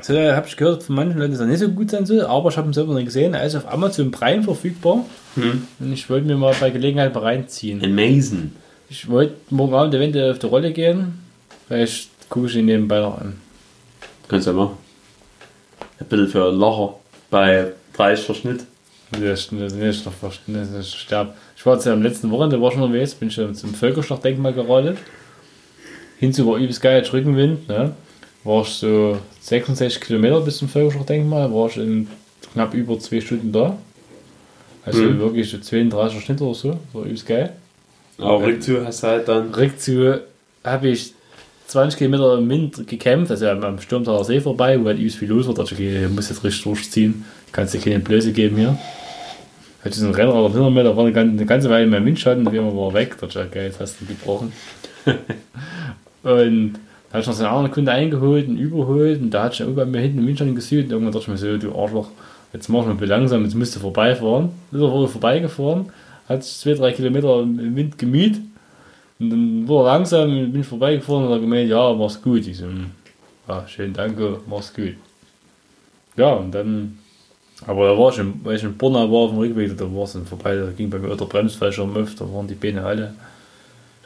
So, habe ich gehört von manchen Leuten, dass er nicht so gut sein soll, aber ich habe ihn selber nicht gesehen. Er ist auf Amazon Prime verfügbar. Hm. Und ich wollte mir mal bei Gelegenheit mal reinziehen. Amazing. Ich wollte morgen Abend eventuell auf die Rolle gehen. Vielleicht gucke ich ihn nebenbei noch an. Kannst du ja machen. Ein bisschen für Lacher bei 30 Verschnitt. Das ist, das ist noch sterb. Ich war jetzt am letzten Wochenende, war schon unterwegs, bin schon zum Völkerschlachtdenkmal geradelt. Hinzu war übelst geil, jetzt Rückenwind. Ne? War ich so 66 Kilometer bis zum Völkerschlachtdenkmal, war ich in knapp über zwei Stunden da. Also Mhm. wirklich so 32 Schnitt oder so, war übelst geil. Aber rückzu hast du halt dann. Rückzu habe ich 20 Kilometer im Wind gekämpft, also am, Sturmtaler See vorbei, wo halt übelst viel los war. Da dachte ich, okay, ich muss jetzt richtig durchziehen. Kannst dir keine Blöße geben hier. Hatte so ein Rennrad hinter mir, da war eine ganze, eine ganze Weile mein Windschatten, auf einmal war weg. Da dachte ich, okay, jetzt hast du ihn gebrochen. und da habe ich noch so einen anderen Kunde eingeholt und überholt und da hat schon irgendwann mir hinten im Windschatten gesühlt und irgendwann dachte ich mir so, du Arschloch, jetzt mach ich mal bisschen langsam, jetzt musst du vorbeifahren. Ist er wohl vorbeigefahren, hat sich zwei, drei Kilometer im Wind gemüht und dann wurde er langsam, bin ich vorbeigefahren und hat gemeint, ja, mach's gut. Ich so, hm, ja, schön, danke, mach's gut. Ja, und dann, aber da war ich, in, weil ich in Borna war auf dem Rückweg, da war es dann vorbei, da ging bei mir der Bremsfälscher am Öff, da waren die Beine alle.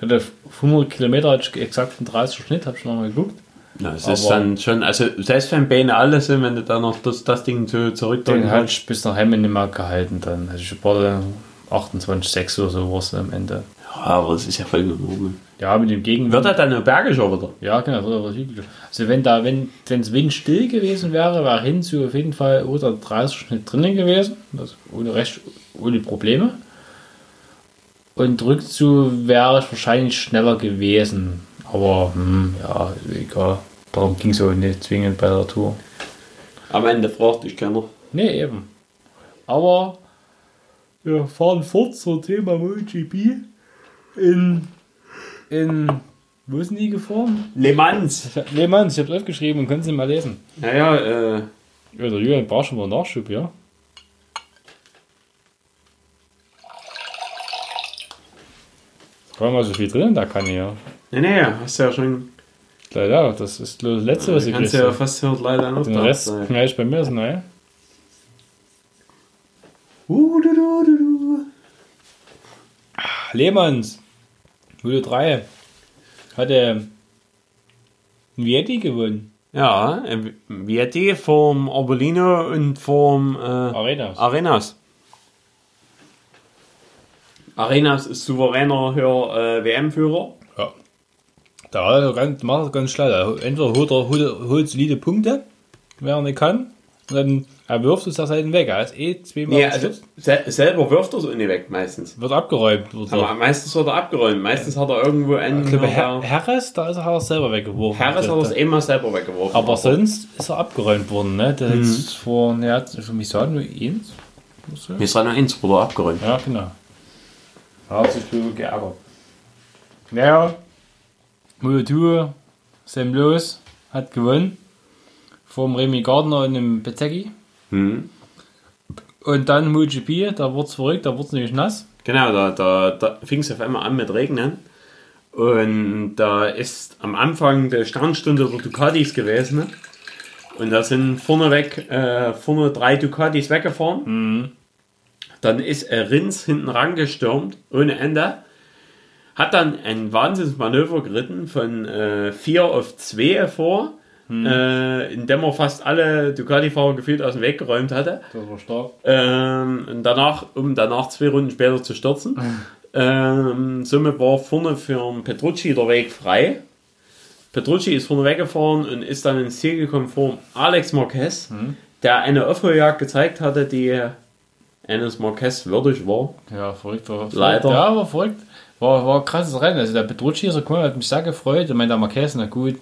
Ich hatte auf 100 Kilometer hatte exakt einen 30er Schnitt, habe ich nochmal geguckt. Ja, es ist dann schon, also selbst wenn Beine alle sind, wenn du dann noch das, das Ding Den zurückdrücken hatte kannst. ich bis nach Hemmen nicht mehr gehalten dann. Also ich war dann 28,6 oder so war es am Ende. Ja, aber das ist ja voll normal. Ja, mit dem Gegenwind. Wird er dann nur bergischer wieder? Ja, genau, wird hügelig. Also wenn da, wenn es windstill gewesen wäre, wäre hinzu auf jeden Fall oder 30 Schnitt drinnen gewesen. Das ohne recht, ohne Probleme. Und rückzu wäre ich wahrscheinlich schneller gewesen. Aber hm, ja, egal. Darum ging es auch nicht zwingend bei der Tour. Am Ende fragt dich keiner. Nee, eben. Aber wir fahren fort zum Thema MotoGP. in, in, wo ist denn die gefahren? Le Mans. Nee, Mann, ich hab's aufgeschrieben und können Sie mal lesen. Naja, äh, Ja, der Julian braucht schon mal Nachschub, ja? Da war mal so viel drin in der Kanne, ja. nee, nee, hast du ja schon. Leider, das ist das Letzte, was ich kannst ja fast hört leider noch Den da Rest sein. knall ich bei mir, ist ne? Uh, du, du, du, du. Lehmanns, Hülle 3, hatte ein Vietti gewonnen. Ja, äh, Vietti vom Arbolino und vom äh, Arenas. Arenas. Arenas ist souveräner Hör, äh, WM-Führer. Ja. Da er ganz, macht er ganz schlau. Entweder holt er holt, holt solide Punkte, während er kann, und dann er wirft es da Seiten weg. Er ist eh zweimal Nee, also gestürzt, se selber wirft er so nicht weg meistens. wird abgeräumt. Wird Aber er. meistens wird er abgeräumt. Meistens hat er irgendwo einen. Ich glaube, Her er- Harris, da ist er halt selber weggeworfen. Harris hat er es immer selber weggeworfen. Aber sonst ist er abgeräumt worden, ne? Der Mhm. jetzt vor, hat für mich sagen, nur eins. Mir ist noch eins wurde abgeräumt. Ja, genau. Hat sich so geärgert. Naja, Molotour, Sam Los hat gewonnen. Vom Remy Gardner und dem Bezecki. Hm. Und dann MotoGP, da wurde es verrückt, da wurde es nämlich nass. Genau, da, da, da fing es auf einmal an mit Regnen. Und da ist am Anfang der Sternstunde der Ducatis gewesen. Und da sind vorneweg äh, vorne drei Ducatis weggefahren. Dann ist er Rins hinten rangestürmt, ohne Ende. Hat dann ein Wahnsinnsmanöver geritten von äh, 4 auf 2 vor, äh, in dem er fast alle Ducati-Fahrer gefühlt aus dem Weg geräumt hatte. Das war stark. Ähm, und danach, um danach zwei Runden später zu stürzen. Ähm, somit war vorne für Petrucci der Weg frei. Petrucci ist vorne weggefahren und ist dann ins Ziel gekommen vor Alex Marquez, der eine Aufholjagd gezeigt hatte, die eines Marquez würdig war. Ja, verrückt war. Verrückt. Leider. Ja, war verrückt. War, war ein krasses Rennen. Also der Petrucci ist gekommen, hat mich sehr gefreut. Ich meine, der Marquez, na gut,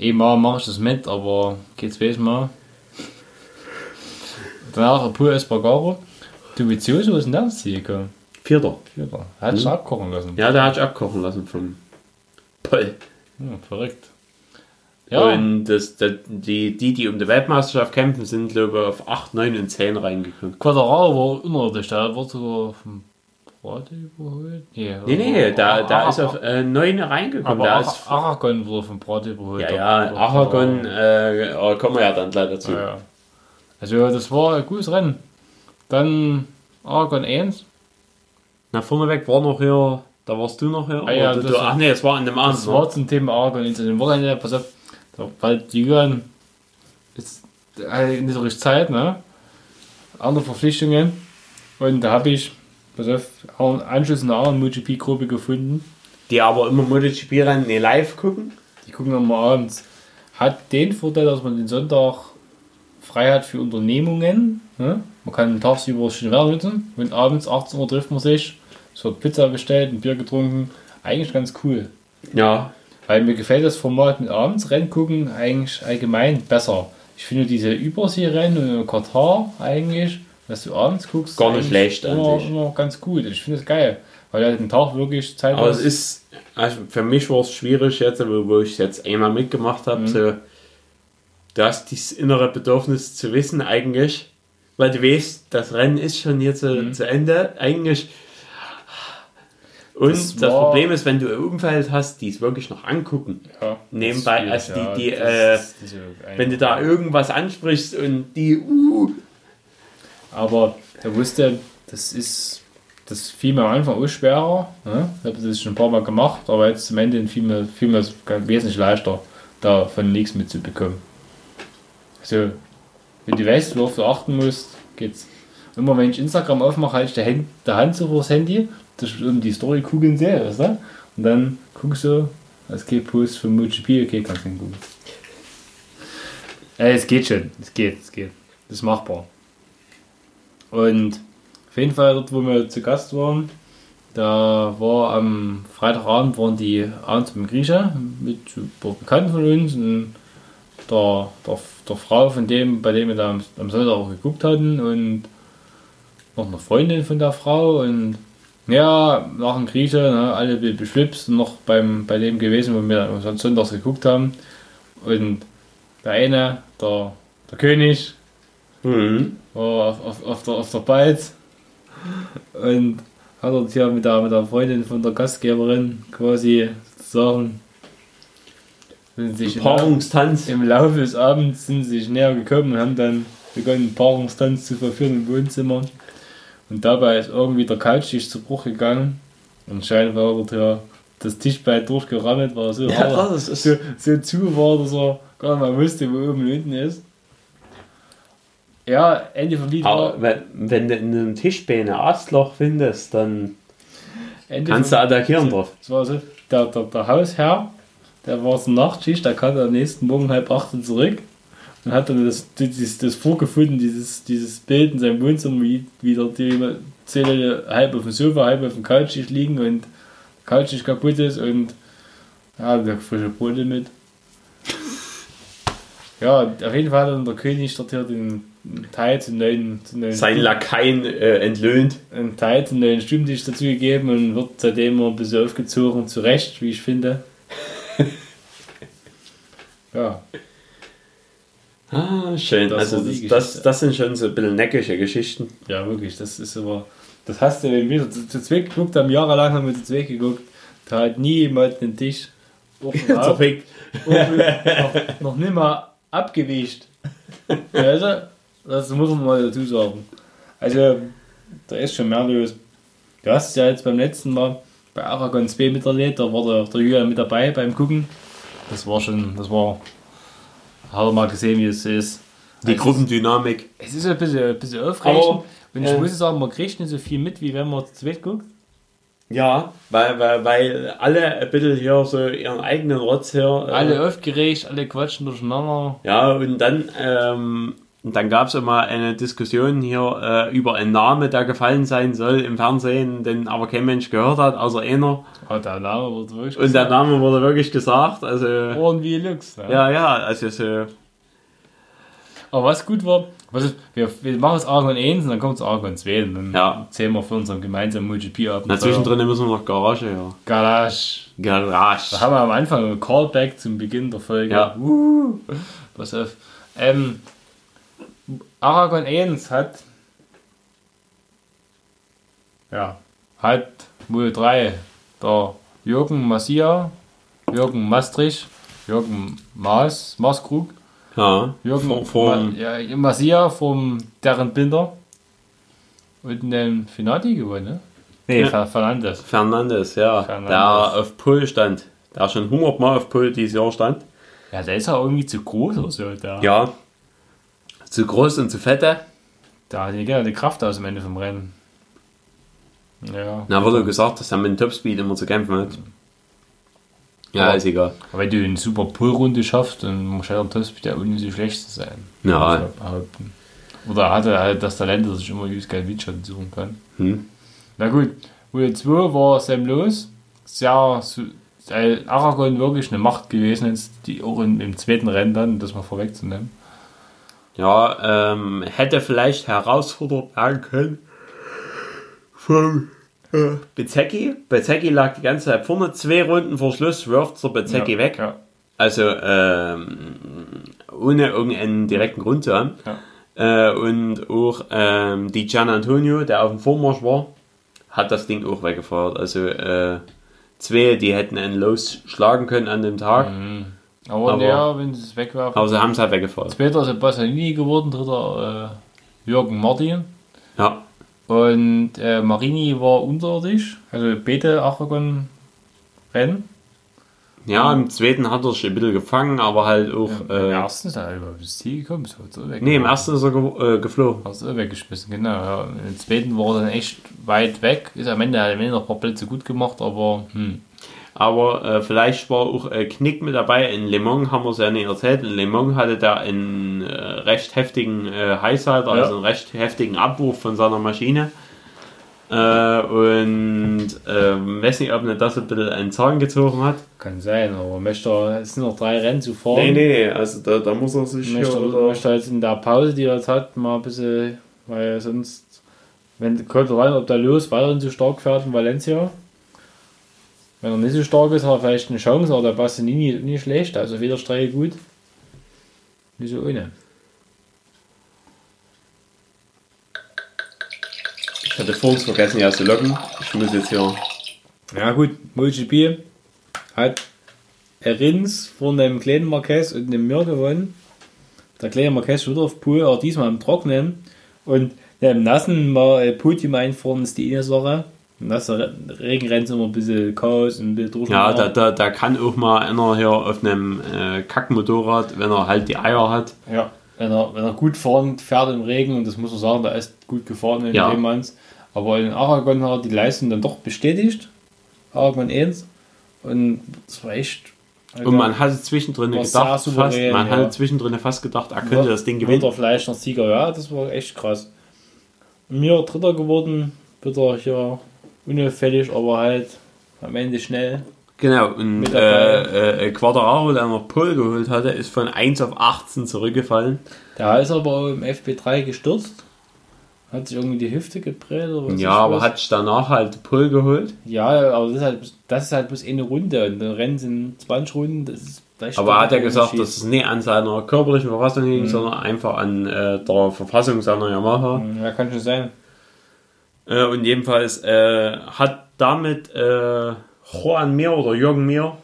einmal mache ich das mit, aber geht's weiß mal. Danach Pur Espargaro. Dovizioso ist denn der ins Ziel gekommen? Vierter. Vierter. Hat sich abkochen lassen. Ja, der hat sich abkochen lassen vom Poll. Ja, verrückt. Ja, Und das, das, die, die, die um die Weltmeisterschaft kämpfen, sind, glaube ich, auf 8, 9 und 10 reingekommen. Quadraro war unirdisch. Der wird sogar vom Prade überholt. Nee, Nee, nee, da, da ist auf äh, 9 reingekommen. Aber Da ist Aragon wurde vom Prade überholt. Ja, ja, Aragon, äh, kommen wir ja dann gleich dazu. Ja, ja. Also das war ein gutes Rennen. Dann Aragon 1. Na, vorneweg war noch hier, da warst du noch hier. Ah, ja, du, ach nee, es war an dem Abend. Das ne? war zum Thema Aragon in dem Wochenende. Pass auf, weil die Jürgen ist nicht so richtig Zeit, ne? Andere Verpflichtungen. Und da habe ich, pass auf, auch einen Anschluss in einer anderen MotoGP-Gruppe gefunden. Die aber immer MotoGP-Rennen nee, live gucken. Die gucken mal abends. Hat den Vorteil, dass man den Sonntag frei hat für Unternehmungen. Ne? Man kann tagsüber schön Wetter nutzen und abends 18 Uhr trifft man sich. Es wird Pizza bestellt, ein Bier getrunken. Eigentlich ganz cool. Ja, Weil mir gefällt das Format mit abends Rennen gucken eigentlich allgemein besser. Ich finde diese Überseerennen und in Katar eigentlich, dass du abends guckst, Gar nicht schlecht an immer, immer ganz gut. Ich finde es geil, weil er den Tag wirklich Zeit aber es ist, also für mich war es schwierig jetzt, wo, ich es jetzt einmal mitgemacht Mhm. habe, so, du hast dieses innere Bedürfnis zu wissen eigentlich, weil du weißt, das Rennen ist schon jetzt zu, Mhm. zu Ende, eigentlich. Und Das das, Problem ist, wenn du ein Umfeld hast, die es wirklich noch angucken. ja, nebenbei, also die- die, äh, Wenn du da irgendwas ansprichst und die, uh, Aber er wusste, das ist, das fiel mir am Anfang auch schwerer. Ne? Ich habe das schon ein paar Mal gemacht, aber jetzt zum Ende fiel mir, fiel mir es wesentlich leichter, davon nichts mitzubekommen. Also, wenn du weißt, worauf du achten musst, geht's. Immer wenn ich Instagram aufmache, halte ich der, Hand, der Hand so vors Handy, dass ich um die Story kugeln weißt du? Und dann guck so, es geht Post von MotoGP, okay, kannst du nicht gucken. Äh, es geht schon, es geht, es geht. Das ist machbar. Und auf jeden Fall dort, wo wir zu Gast waren, da war am Freitagabend waren die abends im Grieche mit ein Bekannten von uns und der, der, der Frau von dem, bei dem wir da am, am Sonntag auch geguckt hatten und noch eine Freundin von der Frau und Ja, nach dem Grieche, ne, alle be- beschwipst und noch beim, bei dem gewesen, wo wir sonst sonntags geguckt haben. Und der eine, der, der König, Mhm. war auf, auf, auf, der, auf der Balz und hat dort hier mit der, mit der Freundin von der Gastgeberin quasi sozusagen sind sich Paarungstanz. im Laufe des Abends sind sie sich näher gekommen und haben dann begonnen, Paarungstanz zu verführen im Wohnzimmer. Und dabei ist irgendwie der Couchtisch zu Bruch gegangen. Und scheinbar war dort ja das Tischbein durchgerammelt, war so, Ja, hart, das ist- so, so zu war, dass er gar nicht mal wusste, wo oben und unten ist. Ja, Ende vom Lied. Aber wenn, wenn du in einem Tischbein ein Astloch findest, dann Ende kannst vom- du attackieren drauf. Es war so, der, der, der Hausherr, der war so Nachtschicht, der kam am nächsten Morgen halb acht zurück und hat dann das, das, das vorgefunden, dieses, dieses Bild in seinem Wohnzimmer, wie, wie der die Zelle halb auf dem Sofa, halb auf dem Couchtisch liegen und der Couchtisch kaputt ist und ja, der frische Brote mit. Ja, auf jeden Fall hat dann der König dort hier den Teil zum neuen, zum neuen Sein Lakaien äh, entlöhnt. einen Teil zum neuen Stimmtisch dazu gegeben und wird seitdem immer ein bisschen aufgezogen, zu Recht, wie ich finde. ja, Ah, schön. Das also das, das, das sind schon so ein bisschen neckische Geschichten. ja, wirklich, das ist aber, das hast du, wenn wir zu, zweit geguckt haben, jahrelang haben wir zu zweit geguckt, da hat nie jemand den Tisch und auf, Zerfickt. noch, noch nicht mal abgewischt. Also, das muss man mal dazu sagen. Also, da ist schon mehr los. Du hast es ja jetzt beim letzten Mal bei Aragon 2 miterlebt, da war der, der Julian mit dabei beim Gucken. Das war schon, das war, hat er mal gesehen, wie es ist. Die Also, Gruppendynamik. Es ist ein bisschen, ein bisschen aufregend. Aber, und ich äh, muss sagen, man kriegt nicht so viel mit, wie wenn man zu zweit guckt. Ja, weil, weil, weil alle ein bisschen hier so ihren eigenen Rotz hier. äh, Alle aufgeregt, alle quatschen durcheinander. Ja, und dann, ähm, und dann gab es immer eine Diskussion hier äh, über einen Namen, der gefallen sein soll im Fernsehen, den aber kein Mensch gehört hat, außer einer. Oh, der Name wird wirklich Und der Name wurde wirklich gesagt. Also, Ohren wie Lux. Ne? ja, ja, also so. Aber was gut war, was ist, wir, wir machen es Argon 1 und dann kommt es Argon 2 und dann Ja. zählen wir für unseren gemeinsamen MotoGP ab. Na, zwischendrin müssen wir noch Garage, ja. Garage. Da Garage. haben wir am Anfang ein Callback zum Beginn der Folge. Ja. Uh, pass auf. Ähm, Aragon 1 hat ja, hat wohl drei. Der Jürgen Massia, Jürgen Maastricht, Jürgen Maas, Maaskrug, Ja, Jürgen vor, Ma ja, Masia vom Deren Binder und den Finati gewonnen, ne? Nee, Ja. Fernandes. Fernandes, ja. Fernandes. Der auf Pol stand. Der schon 100 Mal auf Pol dieses Jahr stand. Ja, der ist ja irgendwie zu groß oder so. Der, Ja. Zu groß und zu fette. Da hat ja die Kraft aus am Ende vom Rennen. Ja. Na, wurde gesagt, dass er mit dem Topspeed immer zu kämpfen hat. Ja, Ja. ist egal. Aber wenn du eine super Pull-Runde schaffst, dann muss der Topspeed ja auch nicht so schlecht zu sein. Ja. Ich behaupten. Oder hat er halt das Talent, dass ich immer übelst geil Windschatten suchen kann. Hm. Na gut, Runde 2 war Sam los. Sehr, äh, Aragon wirklich eine Macht gewesen, jetzt die auch in, im zweiten Rennen dann, das mal vorwegzunehmen. Ja, ähm, hätte vielleicht herausfordert werden können vom äh, Bezecki. Bezecki lag die ganze Zeit vorne, zwei Runden vor Schluss wirft der Bezecki ja, weg. Ja, Also ähm, ohne irgendeinen direkten Grund zu haben. ja. Äh, und auch ähm, die Gian Antonio, der auf dem Vormarsch war, hat das Ding auch weggefeuert. Also äh, zwei, die hätten einen losschlagen können an dem Tag, Aber, Aber- ja, wenn sie es wegwerfen. aber sie haben es halt weggefeuert. Zweiter ist Bassanini geworden, dritter äh, Jürgen Martin. Ja, Und äh, Marini war unterirdisch, also beide Aragon Rennen. ja, im zweiten hat er sich ein bisschen gefangen, aber halt auch. Im äh, ersten ist er über das Ziel gekommen, ist so weg. nee, im ersten ist er ge äh, geflogen. Hast du weggeschmissen, genau. Ja. Im zweiten war er dann echt weit weg. Ist am Ende, hat am Ende noch ein paar Plätze gut gemacht, aber hm. Aber äh, vielleicht war auch äh, Knick mit dabei. In Le Mans haben wir es ja nicht erzählt. In Le Mans hatte der einen äh, recht heftigen äh, Highsider, also einen recht heftigen Abwurf von seiner Maschine. Äh, und äh, weiß nicht, ob nicht das ein bisschen einen Zahn gezogen hat. kann sein, aber möchte er, es sind noch drei Rennen zu fahren. Nee, nee, nee, also da, da muss er sich möchte, hier er- oder, möchte er jetzt in der Pause, die er jetzt hat, mal ein bisschen, weil sonst Wenn kommt rein, ob der Los weiterhin so stark fährt in Valencia. Wenn er nicht so stark ist, hat er vielleicht eine Chance, aber der Bastianini ist nicht schlecht. Also weder Strecke gut. Nicht so ohne. Ich hatte vorhin vergessen, ja zu locken. Ich muss jetzt hier. Ja gut, MotoGP hat Rins von dem kleinen Marquez und dem Mir gewonnen. Der kleine Marquez wieder auf Pool, aber diesmal im Trocknen. Und im Nassen mal Podium einfahren ist die eine Sache. Im nassen Regenrennen ist immer ein bisschen Chaos und ein bisschen Druck. Ja, da, da, da kann auch mal einer hier auf einem äh, Kackmotorrad, wenn er halt die Eier hat. Ja, wenn er, wenn er gut fahren fährt im Regen, und das muss man sagen, da ist gut gefahren in Ja. dem Manns. Aber in Aragon hat er die Leistung dann doch bestätigt. Aragon 1. Und das war echt. Und man hatte zwischendrin gedacht, fast, souverän, man ja. hatte zwischendrin fast gedacht, er könnte das Ding gewinnen. Vielleicht noch Sieger, ja, das war echt krass. Mir Dritter geworden, wieder hier unauffällig, aber halt am Ende schnell. Genau, und äh, äh, Quadraro, der noch Pole geholt hatte, ist von 1 auf 18 zurückgefallen. Der ist aber auch im FP3 gestürzt. Hat sich irgendwie die Hüfte gedreht oder was Ja, aber was? hat sich danach halt Pole geholt. Ja, aber das ist halt, das ist halt bloß eine Runde und dann Rennen sind 20 Runden. Das ist vielleicht Aber hat er gesagt, Unterschied. dass es nicht an seiner körperlichen Verfassung Mhm. liegt, sondern einfach an äh, der Verfassung seiner Yamaha. Ja, kann schon sein. Äh, und jedenfalls äh, hat damit äh, Juan Mir oder Jürgen Mir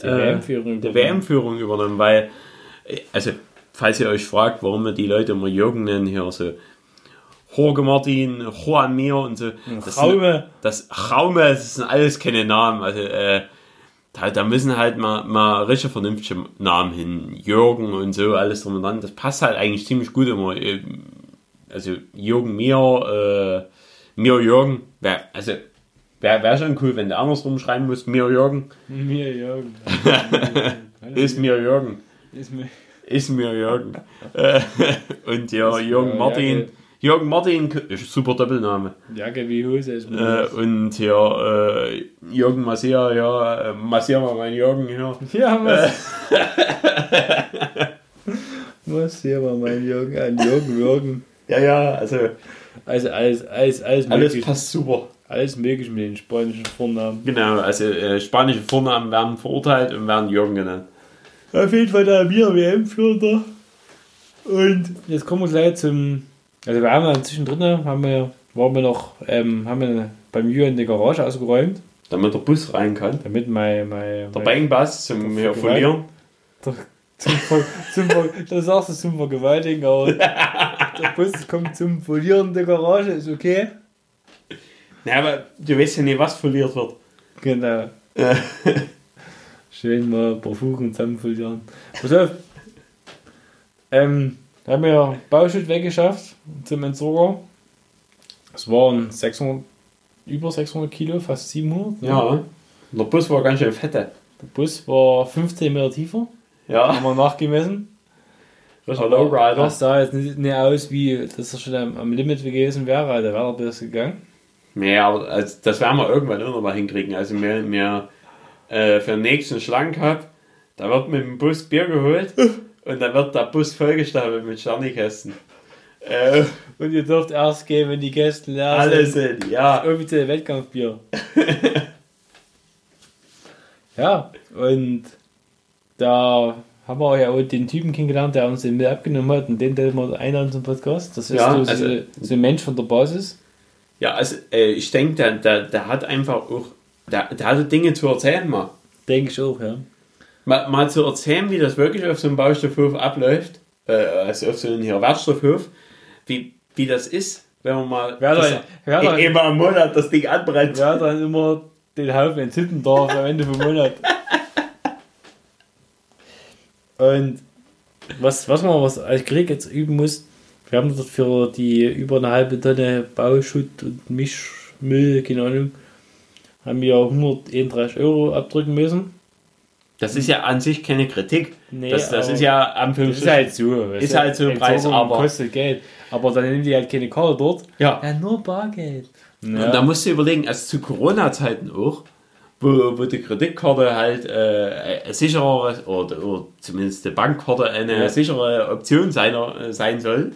Die äh, WM-Führung die übernommen. WM-Führung übernommen, weil, äh, also, falls ihr euch fragt, warum wir die Leute immer Jürgen nennen, hier so Jorge Martin, Juan Mir und so. Das Raume. das Raume, das sind alles keine Namen. Also, äh, da, da müssen halt mal, mal richtig vernünftige Namen hin. Jürgen und so, alles drum und dran. Das passt halt eigentlich ziemlich gut immer. Also, Jürgen Mir, äh, Mir Jürgen. Wär, also, wäre wär schon cool, wenn du andersrum schreiben musst. Mir Jürgen. Mir Jürgen. Ist mir Jürgen. Ist mir. Ist mir Jürgen. Und ja, Jürgen Martin. Jürgen. Martin, super Doppelname. Jacke wie Hose ist. Äh, und ja, äh, Jürgen Massier, ja, äh, massier mal meinen Jürgen hier. Ja, was? Hier mal mein Jürgen an Jürgen Jürgen. Ja, ja, also Also alles, alles, alles, alles möglich. passt super. Alles möglich mit den spanischen Vornamen. Genau, also äh, spanische Vornamen werden verurteilt und werden Jürgen genannt. Auf jeden Fall der Mir WM-Führer. Und jetzt kommen wir gleich zum. Also wir haben ja zwischendrin haben wir, waren wir noch, ähm, haben wir beim Jürgen die Garage ausgeräumt, Damit der Bus rein kann. damit mein, mein, Der mein Bangbass zum hier verlieren. zum, Ver- zum, Ver- das sagst du zum Vergewaltigen, aber der Bus kommt zum Verlieren der Garage, ist okay. Ja, aber du weißt ja nicht, was verliert wird. Genau. Schön mal ein paar Fugen zusammen verlieren. Pass auf. Ähm, haben wir Bauschutt weggeschafft zum Entsorger. Es waren 600, über 600 Kilo, fast 700. ne? Ja. Der Bus war ganz schön fette. Der Bus war 15 Meter tiefer, Ja. haben wir nachgemessen. Richtiger Lowrider. Das sah jetzt nicht, nicht aus, wie dass er schon am, am Limit gewesen wäre, also wäre er bis gegangen. Nee, aber also, das werden wir irgendwann auch noch mal hinkriegen. Also wir, wir äh, für den nächsten Schlank gehabt, da wird mit dem Bus Bier geholt und dann wird der Bus vollgestapelt mit Sternikästen. Äh, Und ihr dürft erst gehen, wenn die Gäste leer sind. sind, ja. offizielle Wettkampfbier. ja, und da haben wir ja auch den Typen kennengelernt, der uns den mit abgenommen hat und den den wir einladen zum Podcast. Das ist Ja, so, so, also- so ein Mensch von der Basis. Ja, also äh, ich denke, der, der, der hat einfach auch, der, der hatte Dinge zu erzählen mal. Denke ich auch, ja. mal. Mal zu erzählen, wie das wirklich auf so einem Baustoffhof abläuft, äh, also auf so einem hier Wertstoffhof, wie, wie das ist, wenn man mal Wer das, dann- wer dann- immer im Monat das Ding anbrennt. Wer dann immer den Haufen entzünden darf am Ende vom Monat. Und was, was man was als Krieg jetzt üben muss, wir haben dort für die über eine halbe Tonne Bauschutt und Mischmüll, keine Ahnung, haben wir 131 Euro abdrücken müssen. Das ist ja an sich keine Kritik. Nee, das, das ist ja am Das ist halt so. Ist halt so ein Preis, aber- kostet Geld. Aber dann nehmen die halt keine Karte dort. Ja. Ja, nur Bargeld. Und da musst du überlegen, also zu Corona-Zeiten auch, wo, wo die Kreditkarte halt äh, eine sichere, oder, oder zumindest die Bankkarte eine sichere Option seiner, äh, sein soll,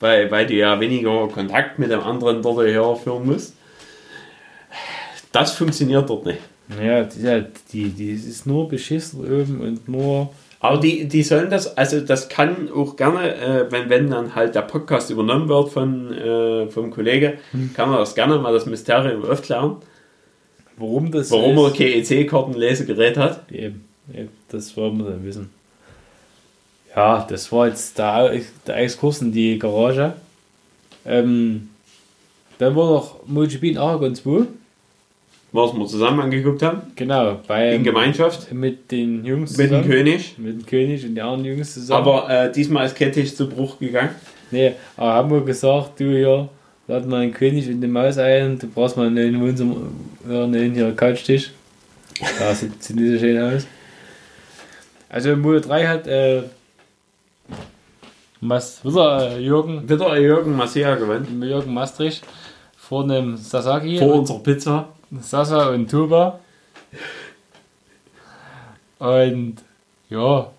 weil, weil du ja weniger Kontakt mit dem anderen dort herführen musst. Das funktioniert dort nicht. Ja, die, die, die ist nur beschissen oben und nur. Aber die, die sollen das, also das kann auch gerne, äh, wenn, wenn dann halt der Podcast übernommen wird von, äh, vom Kollege, kann man das gerne mal das Mysterium aufklären, Warum das warum er kein EC-Kartenlesegerät hat. Eben, eben, das wollen wir dann wissen. Ja, das war jetzt der, der Exkurs in die Garage. Ähm, dann war noch MotoGP in Aragon 2. Was wir zusammen angeguckt haben, Genau, bei, in Gemeinschaft, mit den Jungs mit dem zusammen. König. Mit dem König und den anderen Jungs zusammen. Aber äh, diesmal ist kein Tisch zu Bruch gegangen. Nee, aber haben wir gesagt, du hier, lad mal einen König und die Maus ein, du brauchst mal einen Wohnzimmer, ja, einen hier Couchtisch. Ja, sieht, sieht nicht so schön aus. Also Moto 3 hat, äh, was, wieder äh, Jürgen, Wieder Jürgen Massia gewonnen. Jürgen Maastricht vor einem Sasaki, Vor unserer Pizza. Sasa und Tuba. Und ja,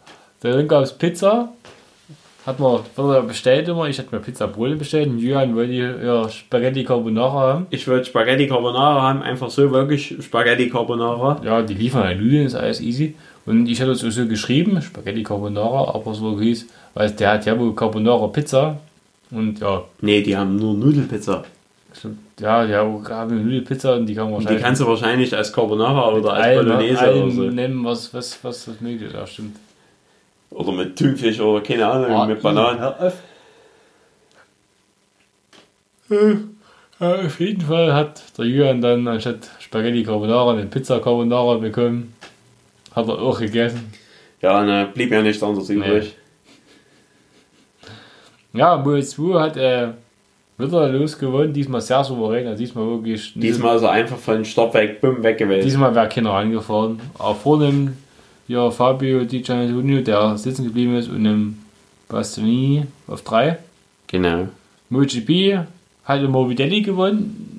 dann gab es Pizza. Hat man wurde bestellt immer. Ich hatte mir Pizza Brole bestellt. Und Julian wollte ja Spaghetti Carbonara haben. Ich wollte Spaghetti Carbonara haben, einfach so wirklich Spaghetti Carbonara. Ja, die liefern halt Nudeln, ist alles easy. Und ich hatte es so geschrieben, Spaghetti Carbonara, aber so hieß, weil der hat ja wohl Carbonara Pizza. Und ja, Nee, die haben nur Nudelpizza. stimmt. ja, die haben Nudelpizza und die kann man die kannst du wahrscheinlich als Carbonara oder als Bolognese oder so. nennen, was, was, was, was möglich ist. Ja, stimmt. Oder mit Thunfisch oder keine Ahnung, Ah, mit Bananen. Hör auf. Ja, auf jeden Fall hat der Julian dann anstatt Spaghetti Carbonara eine Pizza Carbonara bekommen. Hat er auch gegessen. Ja, ne, blieb ja nichts anderes übrig. Ja, Moe 2 hat äh, wieder losgewonnen, diesmal sehr souverän, also diesmal wirklich. Diesmal ist er einfach von Start weg, bumm, weg gewesen. diesmal wäre keiner angefahren. Aber vor dem ja, Fabio Di Giannantonio, der sitzen geblieben ist, und dem Bastianini auf 3. Genau. MotoGP hat der Morbidelli gewonnen.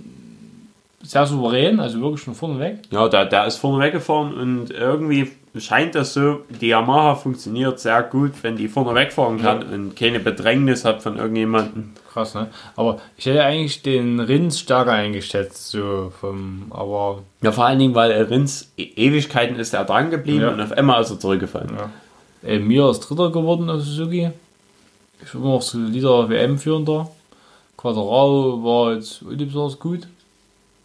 Sehr souverän, also wirklich von vorne weg. Ja, der, der ist vorne weggefahren und irgendwie scheint das so, die Yamaha funktioniert sehr gut, wenn die vorne wegfahren kann und keine Bedrängnis hat von irgendjemandem. Krass, ne? Aber ich hätte eigentlich den Rins stärker eingeschätzt, so vom, aber Ja, vor allen Dingen, weil Rins e- Ewigkeiten ist er dran geblieben Ja. und auf einmal ist er zurückgefallen. ja. Äh, mir ist Dritter geworden auf Suzuki. Ich bin immer noch solider WM-Führender. Quadraro war jetzt unbesonders gut.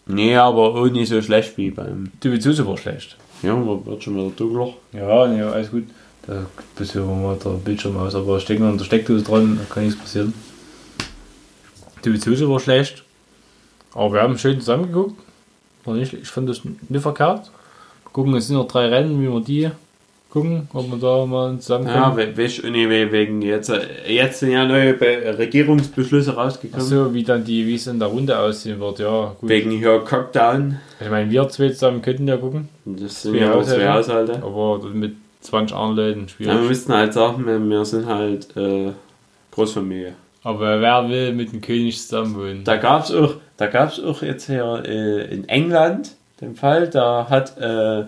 Nee, aber auch nicht so schlecht wie beim. Dovizioso war schlecht. Ja, man wird schon wieder dunkler. Ja, nee, alles gut. Da bisschen mal der Bildschirm aus, aber stecken an der Steckdose dran, da kann nichts passieren. Dovizioso war schlecht. Aber wir haben schön zusammengeguckt. Ich fand das nicht verkehrt. Gucken, es sind noch drei Rennen, wie wir die gucken, ob wir da mal zusammenkommen. Ja, we- weißt du, nee, we- wegen jetzt, äh, jetzt sind ja neue Be Regierungsbeschlüsse rausgekommen. so wie dann die, wie es in der Runde aussehen wird, ja, gut. Wegen hier Cockdown. Ich meine, wir zwei zusammen könnten ja gucken, Das sind ja auch zwei Haushalte. aber mit 20 anderen Leuten Ja, wir schwierig. müssten halt sagen, wir, wir sind halt äh, Großfamilie. Aber wer will mit dem König zusammen wohnen? Da gab es auch, da gab's auch jetzt hier äh, in England den Fall, da hat, äh,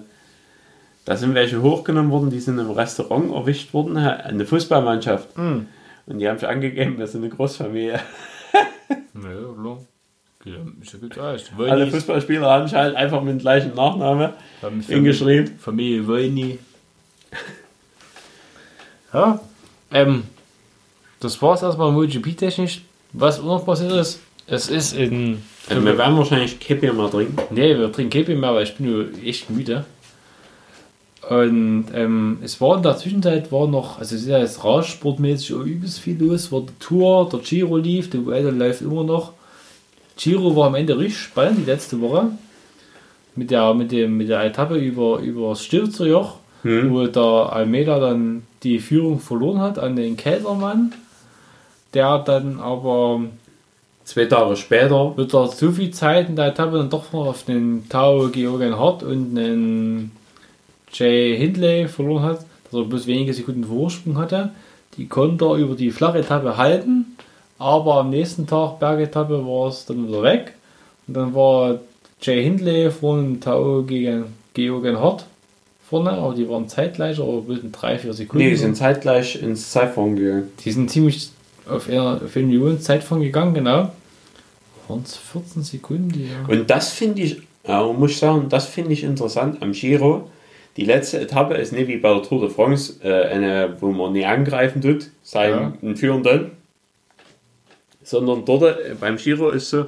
da sind welche hochgenommen worden, die sind im Restaurant erwischt worden, eine Fußballmannschaft. Hm. Und die haben sich angegeben, wir sind eine Großfamilie. Ja, klar. Ja, ist aus. Alle Fußballspieler haben sich halt einfach mit dem gleichen Nachname hingeschrieben. Familie Wolny. Ja, ähm, das war's erstmal MotoGP-technisch. Was auch noch passiert ist, es ist in. Also wir werden wahrscheinlich Kippe mal trinken. Nee, wir trinken Kepi mehr, weil ich bin nur echt müde. Und ähm, es war in der Zwischenzeit war noch, also es ist ja jetzt Radsportmäßig übelst viel los, war die Tour, der Giro lief, der Vuelta läuft immer noch. Giro war am Ende richtig spannend, die letzte Woche. Mit der, mit dem, mit der Etappe über, über das Stilzerjoch, Hm. wo der Almeida dann die Führung verloren hat an den Keltermann. Der dann aber Zwei Tage später. wird er so viel Zeit in der Etappe dann doch noch auf den Tao Georgen Hart und den Jay Hindley verloren hat, dass er bloß wenige Sekunden Vorsprung hatte. Die konnte er über die flache Etappe halten, aber am nächsten Tag, Bergetappe, war es dann wieder weg. Und dann war Jay Hindley von Tao gegen Georgen Hart vorne, aber die waren zeitgleich, aber bloß mit 3-4 Sekunden. Nee, die sind zeitgleich ins Zeitfahren gegangen. Die sind ziemlich auf einer auf eine Million Zeit von gegangen, genau. Waren es 14 Sekunden, ja. Und das finde ich, äh, muss ich sagen, das finde ich interessant am Giro. Die letzte Etappe ist nicht wie bei der Tour de France, äh, eine, wo man nie angreifen tut, seinen Ja. Führenden, sondern dort äh, beim Giro ist so,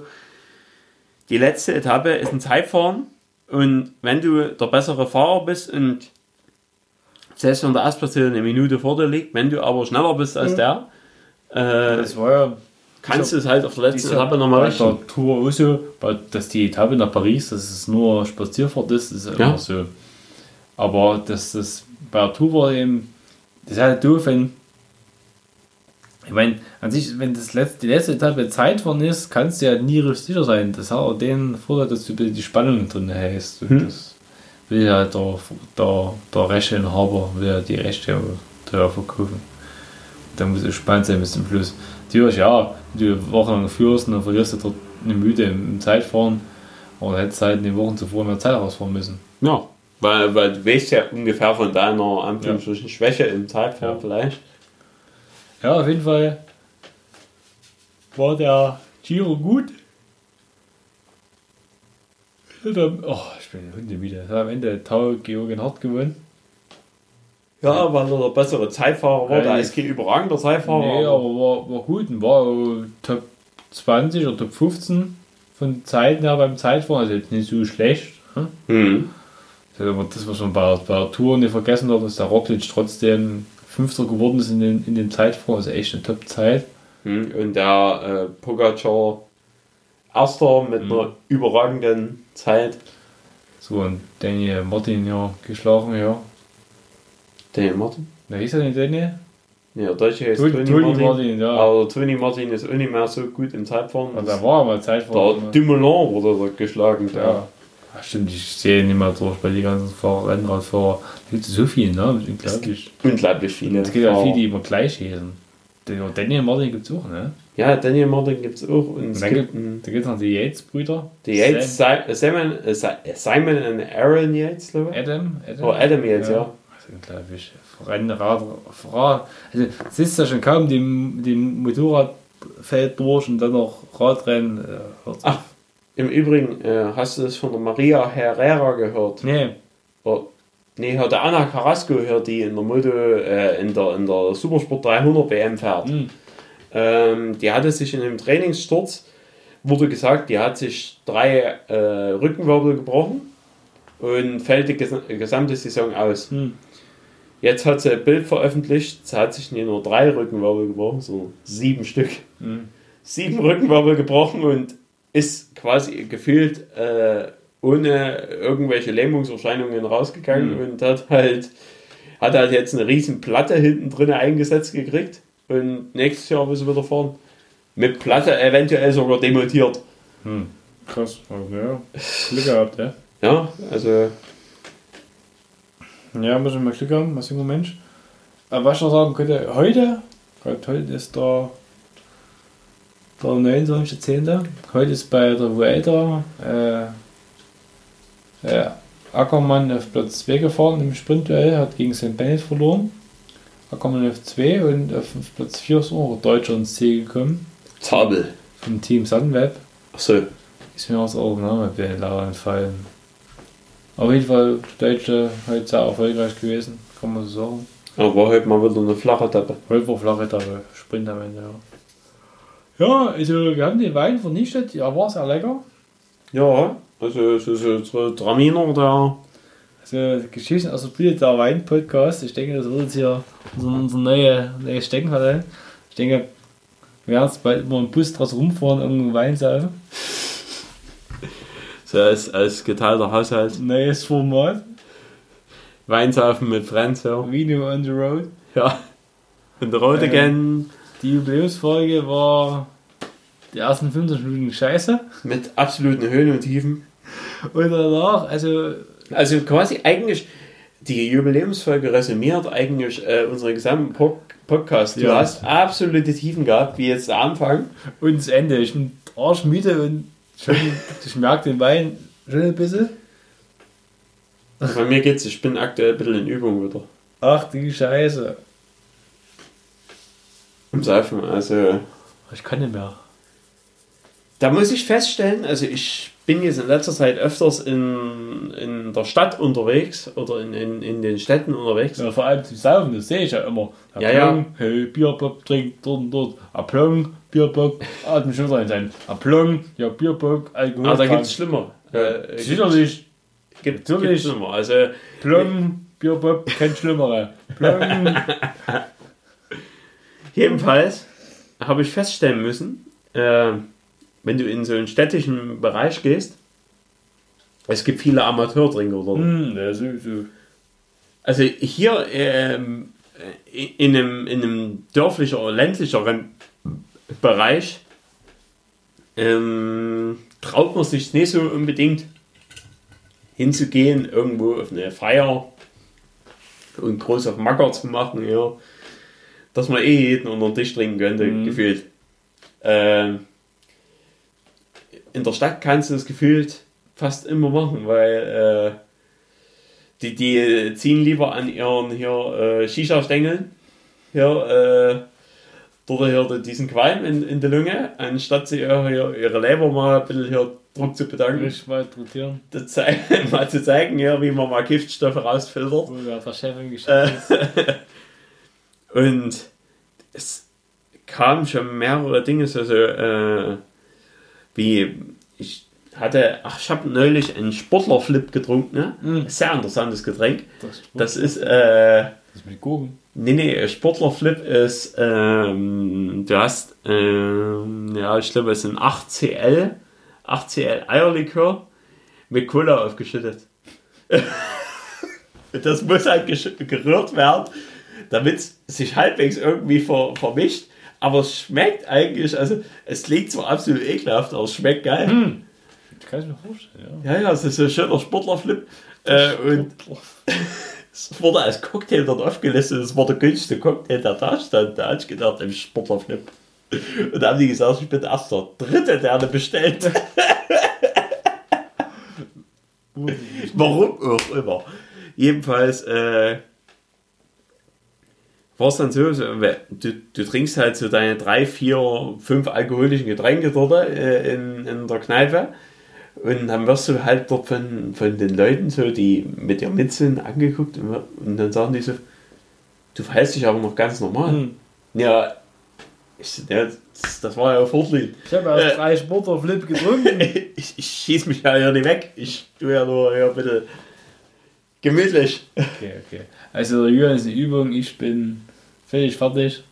die letzte Etappe ist ein Zeitfahren und wenn du der bessere Fahrer bist und selbst wenn der Erstplatzierte eine Minute vor dir liegt, wenn du aber schneller bist als der, äh, Das war ja kannst du es halt auf der letzten Etappe nochmal bei richten. der Tour auch so, weil dass die Etappe nach Paris, dass es nur Spazierfahrt ist, ist immer Ja. so. Aber dass das bei der Tour war eben, das ist halt doof, wenn ich meine, an sich, wenn das letzte, die letzte Etappe Zeitfahren ist, kannst du ja nie richtig sicher sein. Das hat auch den Vorteil, dass du bisschen die Spannung drin hältst. Hm. Das will ja der, der, der Rechteinhaber, will ja die Rechte teuer verkaufen. Da muss es spannend sein bis zum Schluss. Natürlich, ja, wenn du wochenlang führst und dann verlierst du dort eine Müde im, Zeitfahren. Aber hättest halt in den Wochen zuvor mehr Zeit rausfahren müssen. Ja, weil, weil du weißt ja ungefähr von deiner Anführungsstrichen Schwäche im Zeitfahren Ja. vielleicht. Ja, auf jeden Fall war der Giro gut. Hat Oh, ich bin Hunde wieder. Hat am Ende Tau Georgien Hart gewonnen. Ja, weil er der bessere Zeitfahrer war. Der ich- ist kein überragender Zeitfahrer. nee, aber- war, war gut und war Top 20 oder Top 15 von Zeiten her beim Zeitfahren. Also jetzt nicht so schlecht. Hm? Hm. Das ist was man bei, bei der Tour nicht vergessen hat, dass der Roglic trotzdem Fünfter geworden ist in, den, in dem Zeitfahren. Also echt eine Top-Zeit. Hm. Und der äh, Pogacar Erster mit Mhm. einer überragenden Zeit. So, und Daniel Martin ja geschlagen, ja. Daniel Martin? Wer hieß er denn Daniel? Ja, Deutsche heißt Tony, Toni Martin. Martin, ja. Aber Tony Martin ist auch nicht mehr so gut im Zeitfahren. Also, da war mal Zeit der vor. Dumoulin wurde dort geschlagen. Ja. Ach, stimmt, ich sehe nicht mehr durch bei den ganzen Fahrer, Rennradfahrer. Da gibt es so viele Namen, unglaublich. Unglaublich viele. Es gibt ja viele, die immer gleich heißen. Daniel Martin gibt es auch, ne? Ja, Daniel Martin gibt es auch. Und es dann gibt Da es noch die Yates-Brüder. Die Yates, Si- Simon, Si- Simon und Aaron Yates, glaube ich. Adam. Adam, Oh, Adam Yates, ja. Also unglaublich. Rennrad, Rad. Also, es ist ja schon kaum dem, dem Motorradfeld durch und dann noch Radrennen. Äh, Ach. Im Übrigen, äh, hast du das von der Maria Herrera gehört? Nee. Oh, nee, hat der Anna Carrasco gehört, die in der Moto, äh, in, der, in der Supersport 300 WM fährt. Hm. Ähm, die hatte sich in einem Trainingssturz, wurde gesagt, die hat sich drei äh, Rückenwirbel gebrochen und fällt die ges gesamte Saison aus. Hm. Jetzt hat sie ein Bild veröffentlicht, sie hat sich nicht nur drei Rückenwirbel gebrochen, sondern sieben Stück. Hm. Sieben Rückenwirbel gebrochen und ist quasi gefühlt äh, ohne irgendwelche Lähmungserscheinungen rausgegangen Mhm. und hat halt, hat halt jetzt eine riesen Platte hinten drin eingesetzt gekriegt und nächstes Jahr will sie wieder fahren. Mit Platte eventuell sogar demontiert. Hm. Krass. Ja. Glück gehabt, ja. Ja, also Ja, muss ich mal Glück haben, als junger Mensch. Aber was ich noch sagen könnte, heute, gerade heute ist der, der 29.10. Heute ist bei der Vuelta äh, äh, Ackermann auf Platz 2 gefahren im Sprintduell, hat gegen St. Bennett verloren. Ackermann auf 2 und auf Platz 4 ist auch Deutscher ins Ziel gekommen, Zabel. vom Team Sunweb. Achso, Ist mir aus auch Name leider entfallen. Auf jeden Fall der Deutsche heute sehr erfolgreich gewesen, kann man so sagen. aber war heute mal wieder eine flache Etappe. Heute war flache Etappe, Sprint am Ende, ja. Ja, also wir haben den Wein vernichtet, ja, war sehr lecker. Ja, also so, so, so Traminer, der Also Geschichten aus der Bühne, der Wein-Podcast. Ich denke, das wird jetzt hier unser, unser neue, neues Steckenpferd. Ich denke, wir werden jetzt bald immer im Bus draus rumfahren und Wein saufen. So als, als geteilter Haushalt. Neues Format. Weinsaufen mit Friends, ja. Vino on the road. ja. Und der Rote Ähm. gern Die Jubiläumsfolge war die ersten 15 Minuten scheiße. mit absoluten Höhen und Tiefen. Und danach, also Also quasi eigentlich, die Jubiläumsfolge resümiert eigentlich äh, unseren gesamten Pod Podcast. Du Ja. hast absolute Tiefen gehabt, wie jetzt der Anfang. und das Ende. Ich bin arschmüde und schon, ich merke den Wein schon ein bisschen. Bei mir geht's, ich bin aktuell ein bisschen in Übung wieder. Ach die Scheiße. im Saufen. Also Ich kann nicht mehr. da muss ich feststellen, also ich bin jetzt in letzter Zeit öfters in, in der Stadt unterwegs oder in, in, in den Städten unterwegs. Ja, vor allem zum Saufen, das sehe ich ja immer. Der Ja, ja. Hey, Bierbock trinkt dort und dort. Aplong, Bierbock, atmen schon rein sein. Aplong, ja, Bierbock, Alkohol. Aber da gibt es schlimmer. Äh, Äh, sicherlich. gibt, gibt's schlimmer. Also Plong, Bierbock, kein Schlimmere. Plong. Jedenfalls habe ich feststellen müssen, äh, wenn du in so einen städtischen Bereich gehst, es gibt viele Amateurtrinker dort. so. Also hier ähm, in, einem, in einem dörflicher oder ländlicheren Bereich ähm, traut man sich nicht so unbedingt hinzugehen, irgendwo auf eine Feier und groß auf Macker zu machen, ja, dass man eh jeden unter den Tisch trinken könnte, Mhm. gefühlt. Ähm, in der Stadt kannst du das gefühlt fast immer machen, weil äh, die, die ziehen lieber an ihren hier äh, Shisha-Stängeln hier, äh, dort hier diesen Qualm in, in der Lunge, anstatt sie ihr, hier, ihre Leber mal ein bisschen hier Druck zu bedanken, Ich mal zei- mal zu zeigen, ja, wie man mal Giftstoffe rausfiltert. Ja, ist. Und es kamen schon mehrere Dinge, so, so äh, wie ich hatte, ach, ich habe neulich einen Sportlerflip getrunken, ne? Mm. Sehr interessantes Getränk. Das, Das ist, äh, das mit Gurken. nee, nee, Sportlerflip ist, ähm, du hast, ähm, ja, ich glaube, es sind 8cl, 8cl Eierlikör mit Cola aufgeschüttet. das muss halt gerührt werden, damit es sich halbwegs irgendwie ver vermischt. Aber es schmeckt eigentlich, also es klingt zwar absolut ekelhaft, aber es schmeckt geil. Das kann ich mir vorstellen, ja. Ja, ja, es ist ein schöner Sportlerflip. Äh, und es wurde als Cocktail dort aufgelistet. Es war der günstigste Cocktail, der da stand. Da hatte ich gedacht, im Sportlerflip. Und da haben die gesagt, ich bin erst der Dritte, der eine bestellt. Warum auch immer. Jedenfalls äh, war es dann so, du, du trinkst halt so deine drei, vier, fünf alkoholischen Getränke dort äh, in, in der Kneipe und dann wirst du halt dort von, von den Leuten so, die mit dir mit sind, angeguckt und, und dann sagen die so, du verhältst dich aber noch ganz normal. Hm. Ja, ich, ja das, das war ja Fortlied. Ich habe ja Äh. drei Sportler-Flip getrunken. ich, ich schieß mich ja hier nicht weg. Ich tue ja nur hier bitte gemütlich. Okay, okay. Also der Jürgen ist eine Übung, ich bin völlig fertig.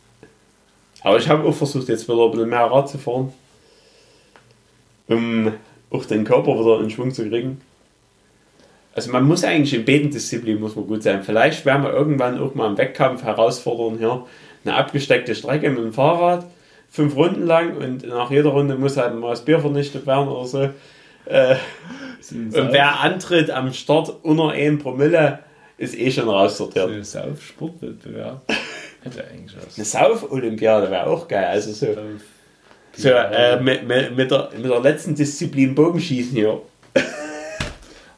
Aber ich habe auch versucht, jetzt wieder ein bisschen mehr Rad zu fahren. Um auch den Körper wieder in Schwung zu kriegen. Also man muss eigentlich in Betendisziplin muss man gut sein. Vielleicht werden wir irgendwann auch mal im Wettkampf herausfordern, hier eine abgesteckte Strecke mit dem Fahrrad, fünf Runden lang und nach jeder Runde muss halt mal das Bier vernichtet werden oder so. Äh, und wer antritt am Start unter 1 Promille, ist eh schon raussortiert. So Sauf-Sportwettbewerb. Hätte eigentlich was. Eine Sauf-Olympiade wäre auch geil. Also so, so äh, mit, mit, mit, der, mit der letzten Disziplin Bogenschießen hier.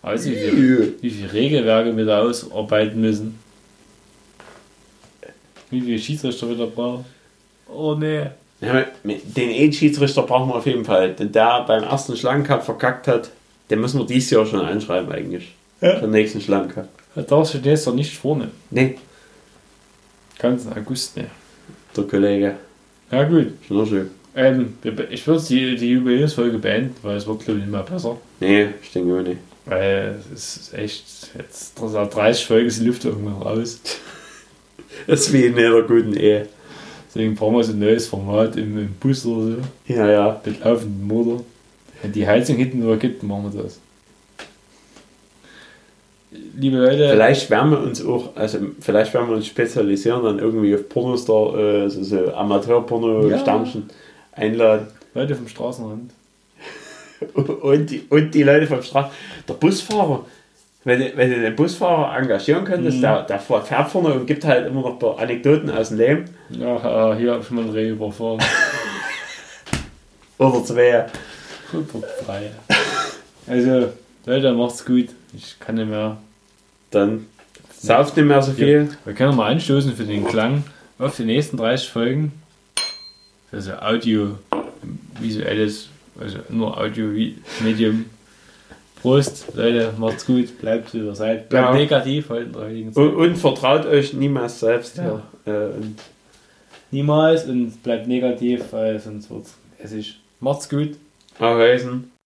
Weißt du, wie viele, wie viele Regelwerke wir da ausarbeiten müssen? Wie viele Schiedsrichter wieder brauchen? Oh nee. Ja, den E-Schiedsrichter brauchen wir auf jeden Fall. Denn der beim ersten Schlangencup verkackt hat, den müssen wir dieses Jahr schon einschreiben eigentlich. Ja. Für den nächsten Schlangencup. Da darfst du jetzt doch nicht vorne. Nee, Ganz August, ne. der Kollege. Ja gut. Schon schön. Ähm, ich würde die, die Jubiläumsfolge beenden, weil es wird glaube ich nicht mehr besser. Nee, ich denke auch nicht. Weil es ist echt, jetzt nach 30 Folgen ist die Luft irgendwann raus. Das ist wie in jeder guten Ehe. Deswegen brauchen wir so ein neues Format im, im Bus oder so. Ja, ja. Mit laufendem Motor. Wenn die Heizung hinten nur gibt, machen wir das. Liebe Leute, Vielleicht werden wir uns auch, also vielleicht werden wir uns spezialisieren, dann irgendwie auf Pornostar, äh, so, so Amateur-Porno-Sternchen einladen. Leute vom Straßenrand. Und die, und die Leute vom Straßen. Der Busfahrer, wenn, du- wenn du den Busfahrer engagieren könntest, Mhm. der, der fährt vorne und gibt halt immer noch ein paar Anekdoten aus dem Leben. Ja, äh, hier habe ich mal einen Reh überfahren. Oder zwei. Oder drei. Also, Leute, macht's gut. Ich kann nicht mehr. Dann sauft nicht mehr so viel. Wir können mal anstoßen für den Klang auf die nächsten 30 Folgen. Also Audio, visuelles, also nur Audio-Medium. Prost, Leute, macht's gut, bleibt wie ihr seid. Bleibt Ja. negativ heute in der heutigen Zeit. Und, und vertraut euch niemals selbst. Ja. Ja. Äh, und Niemals und bleibt negativ, weil sonst wird's hässlich. Macht's gut. Ahausen.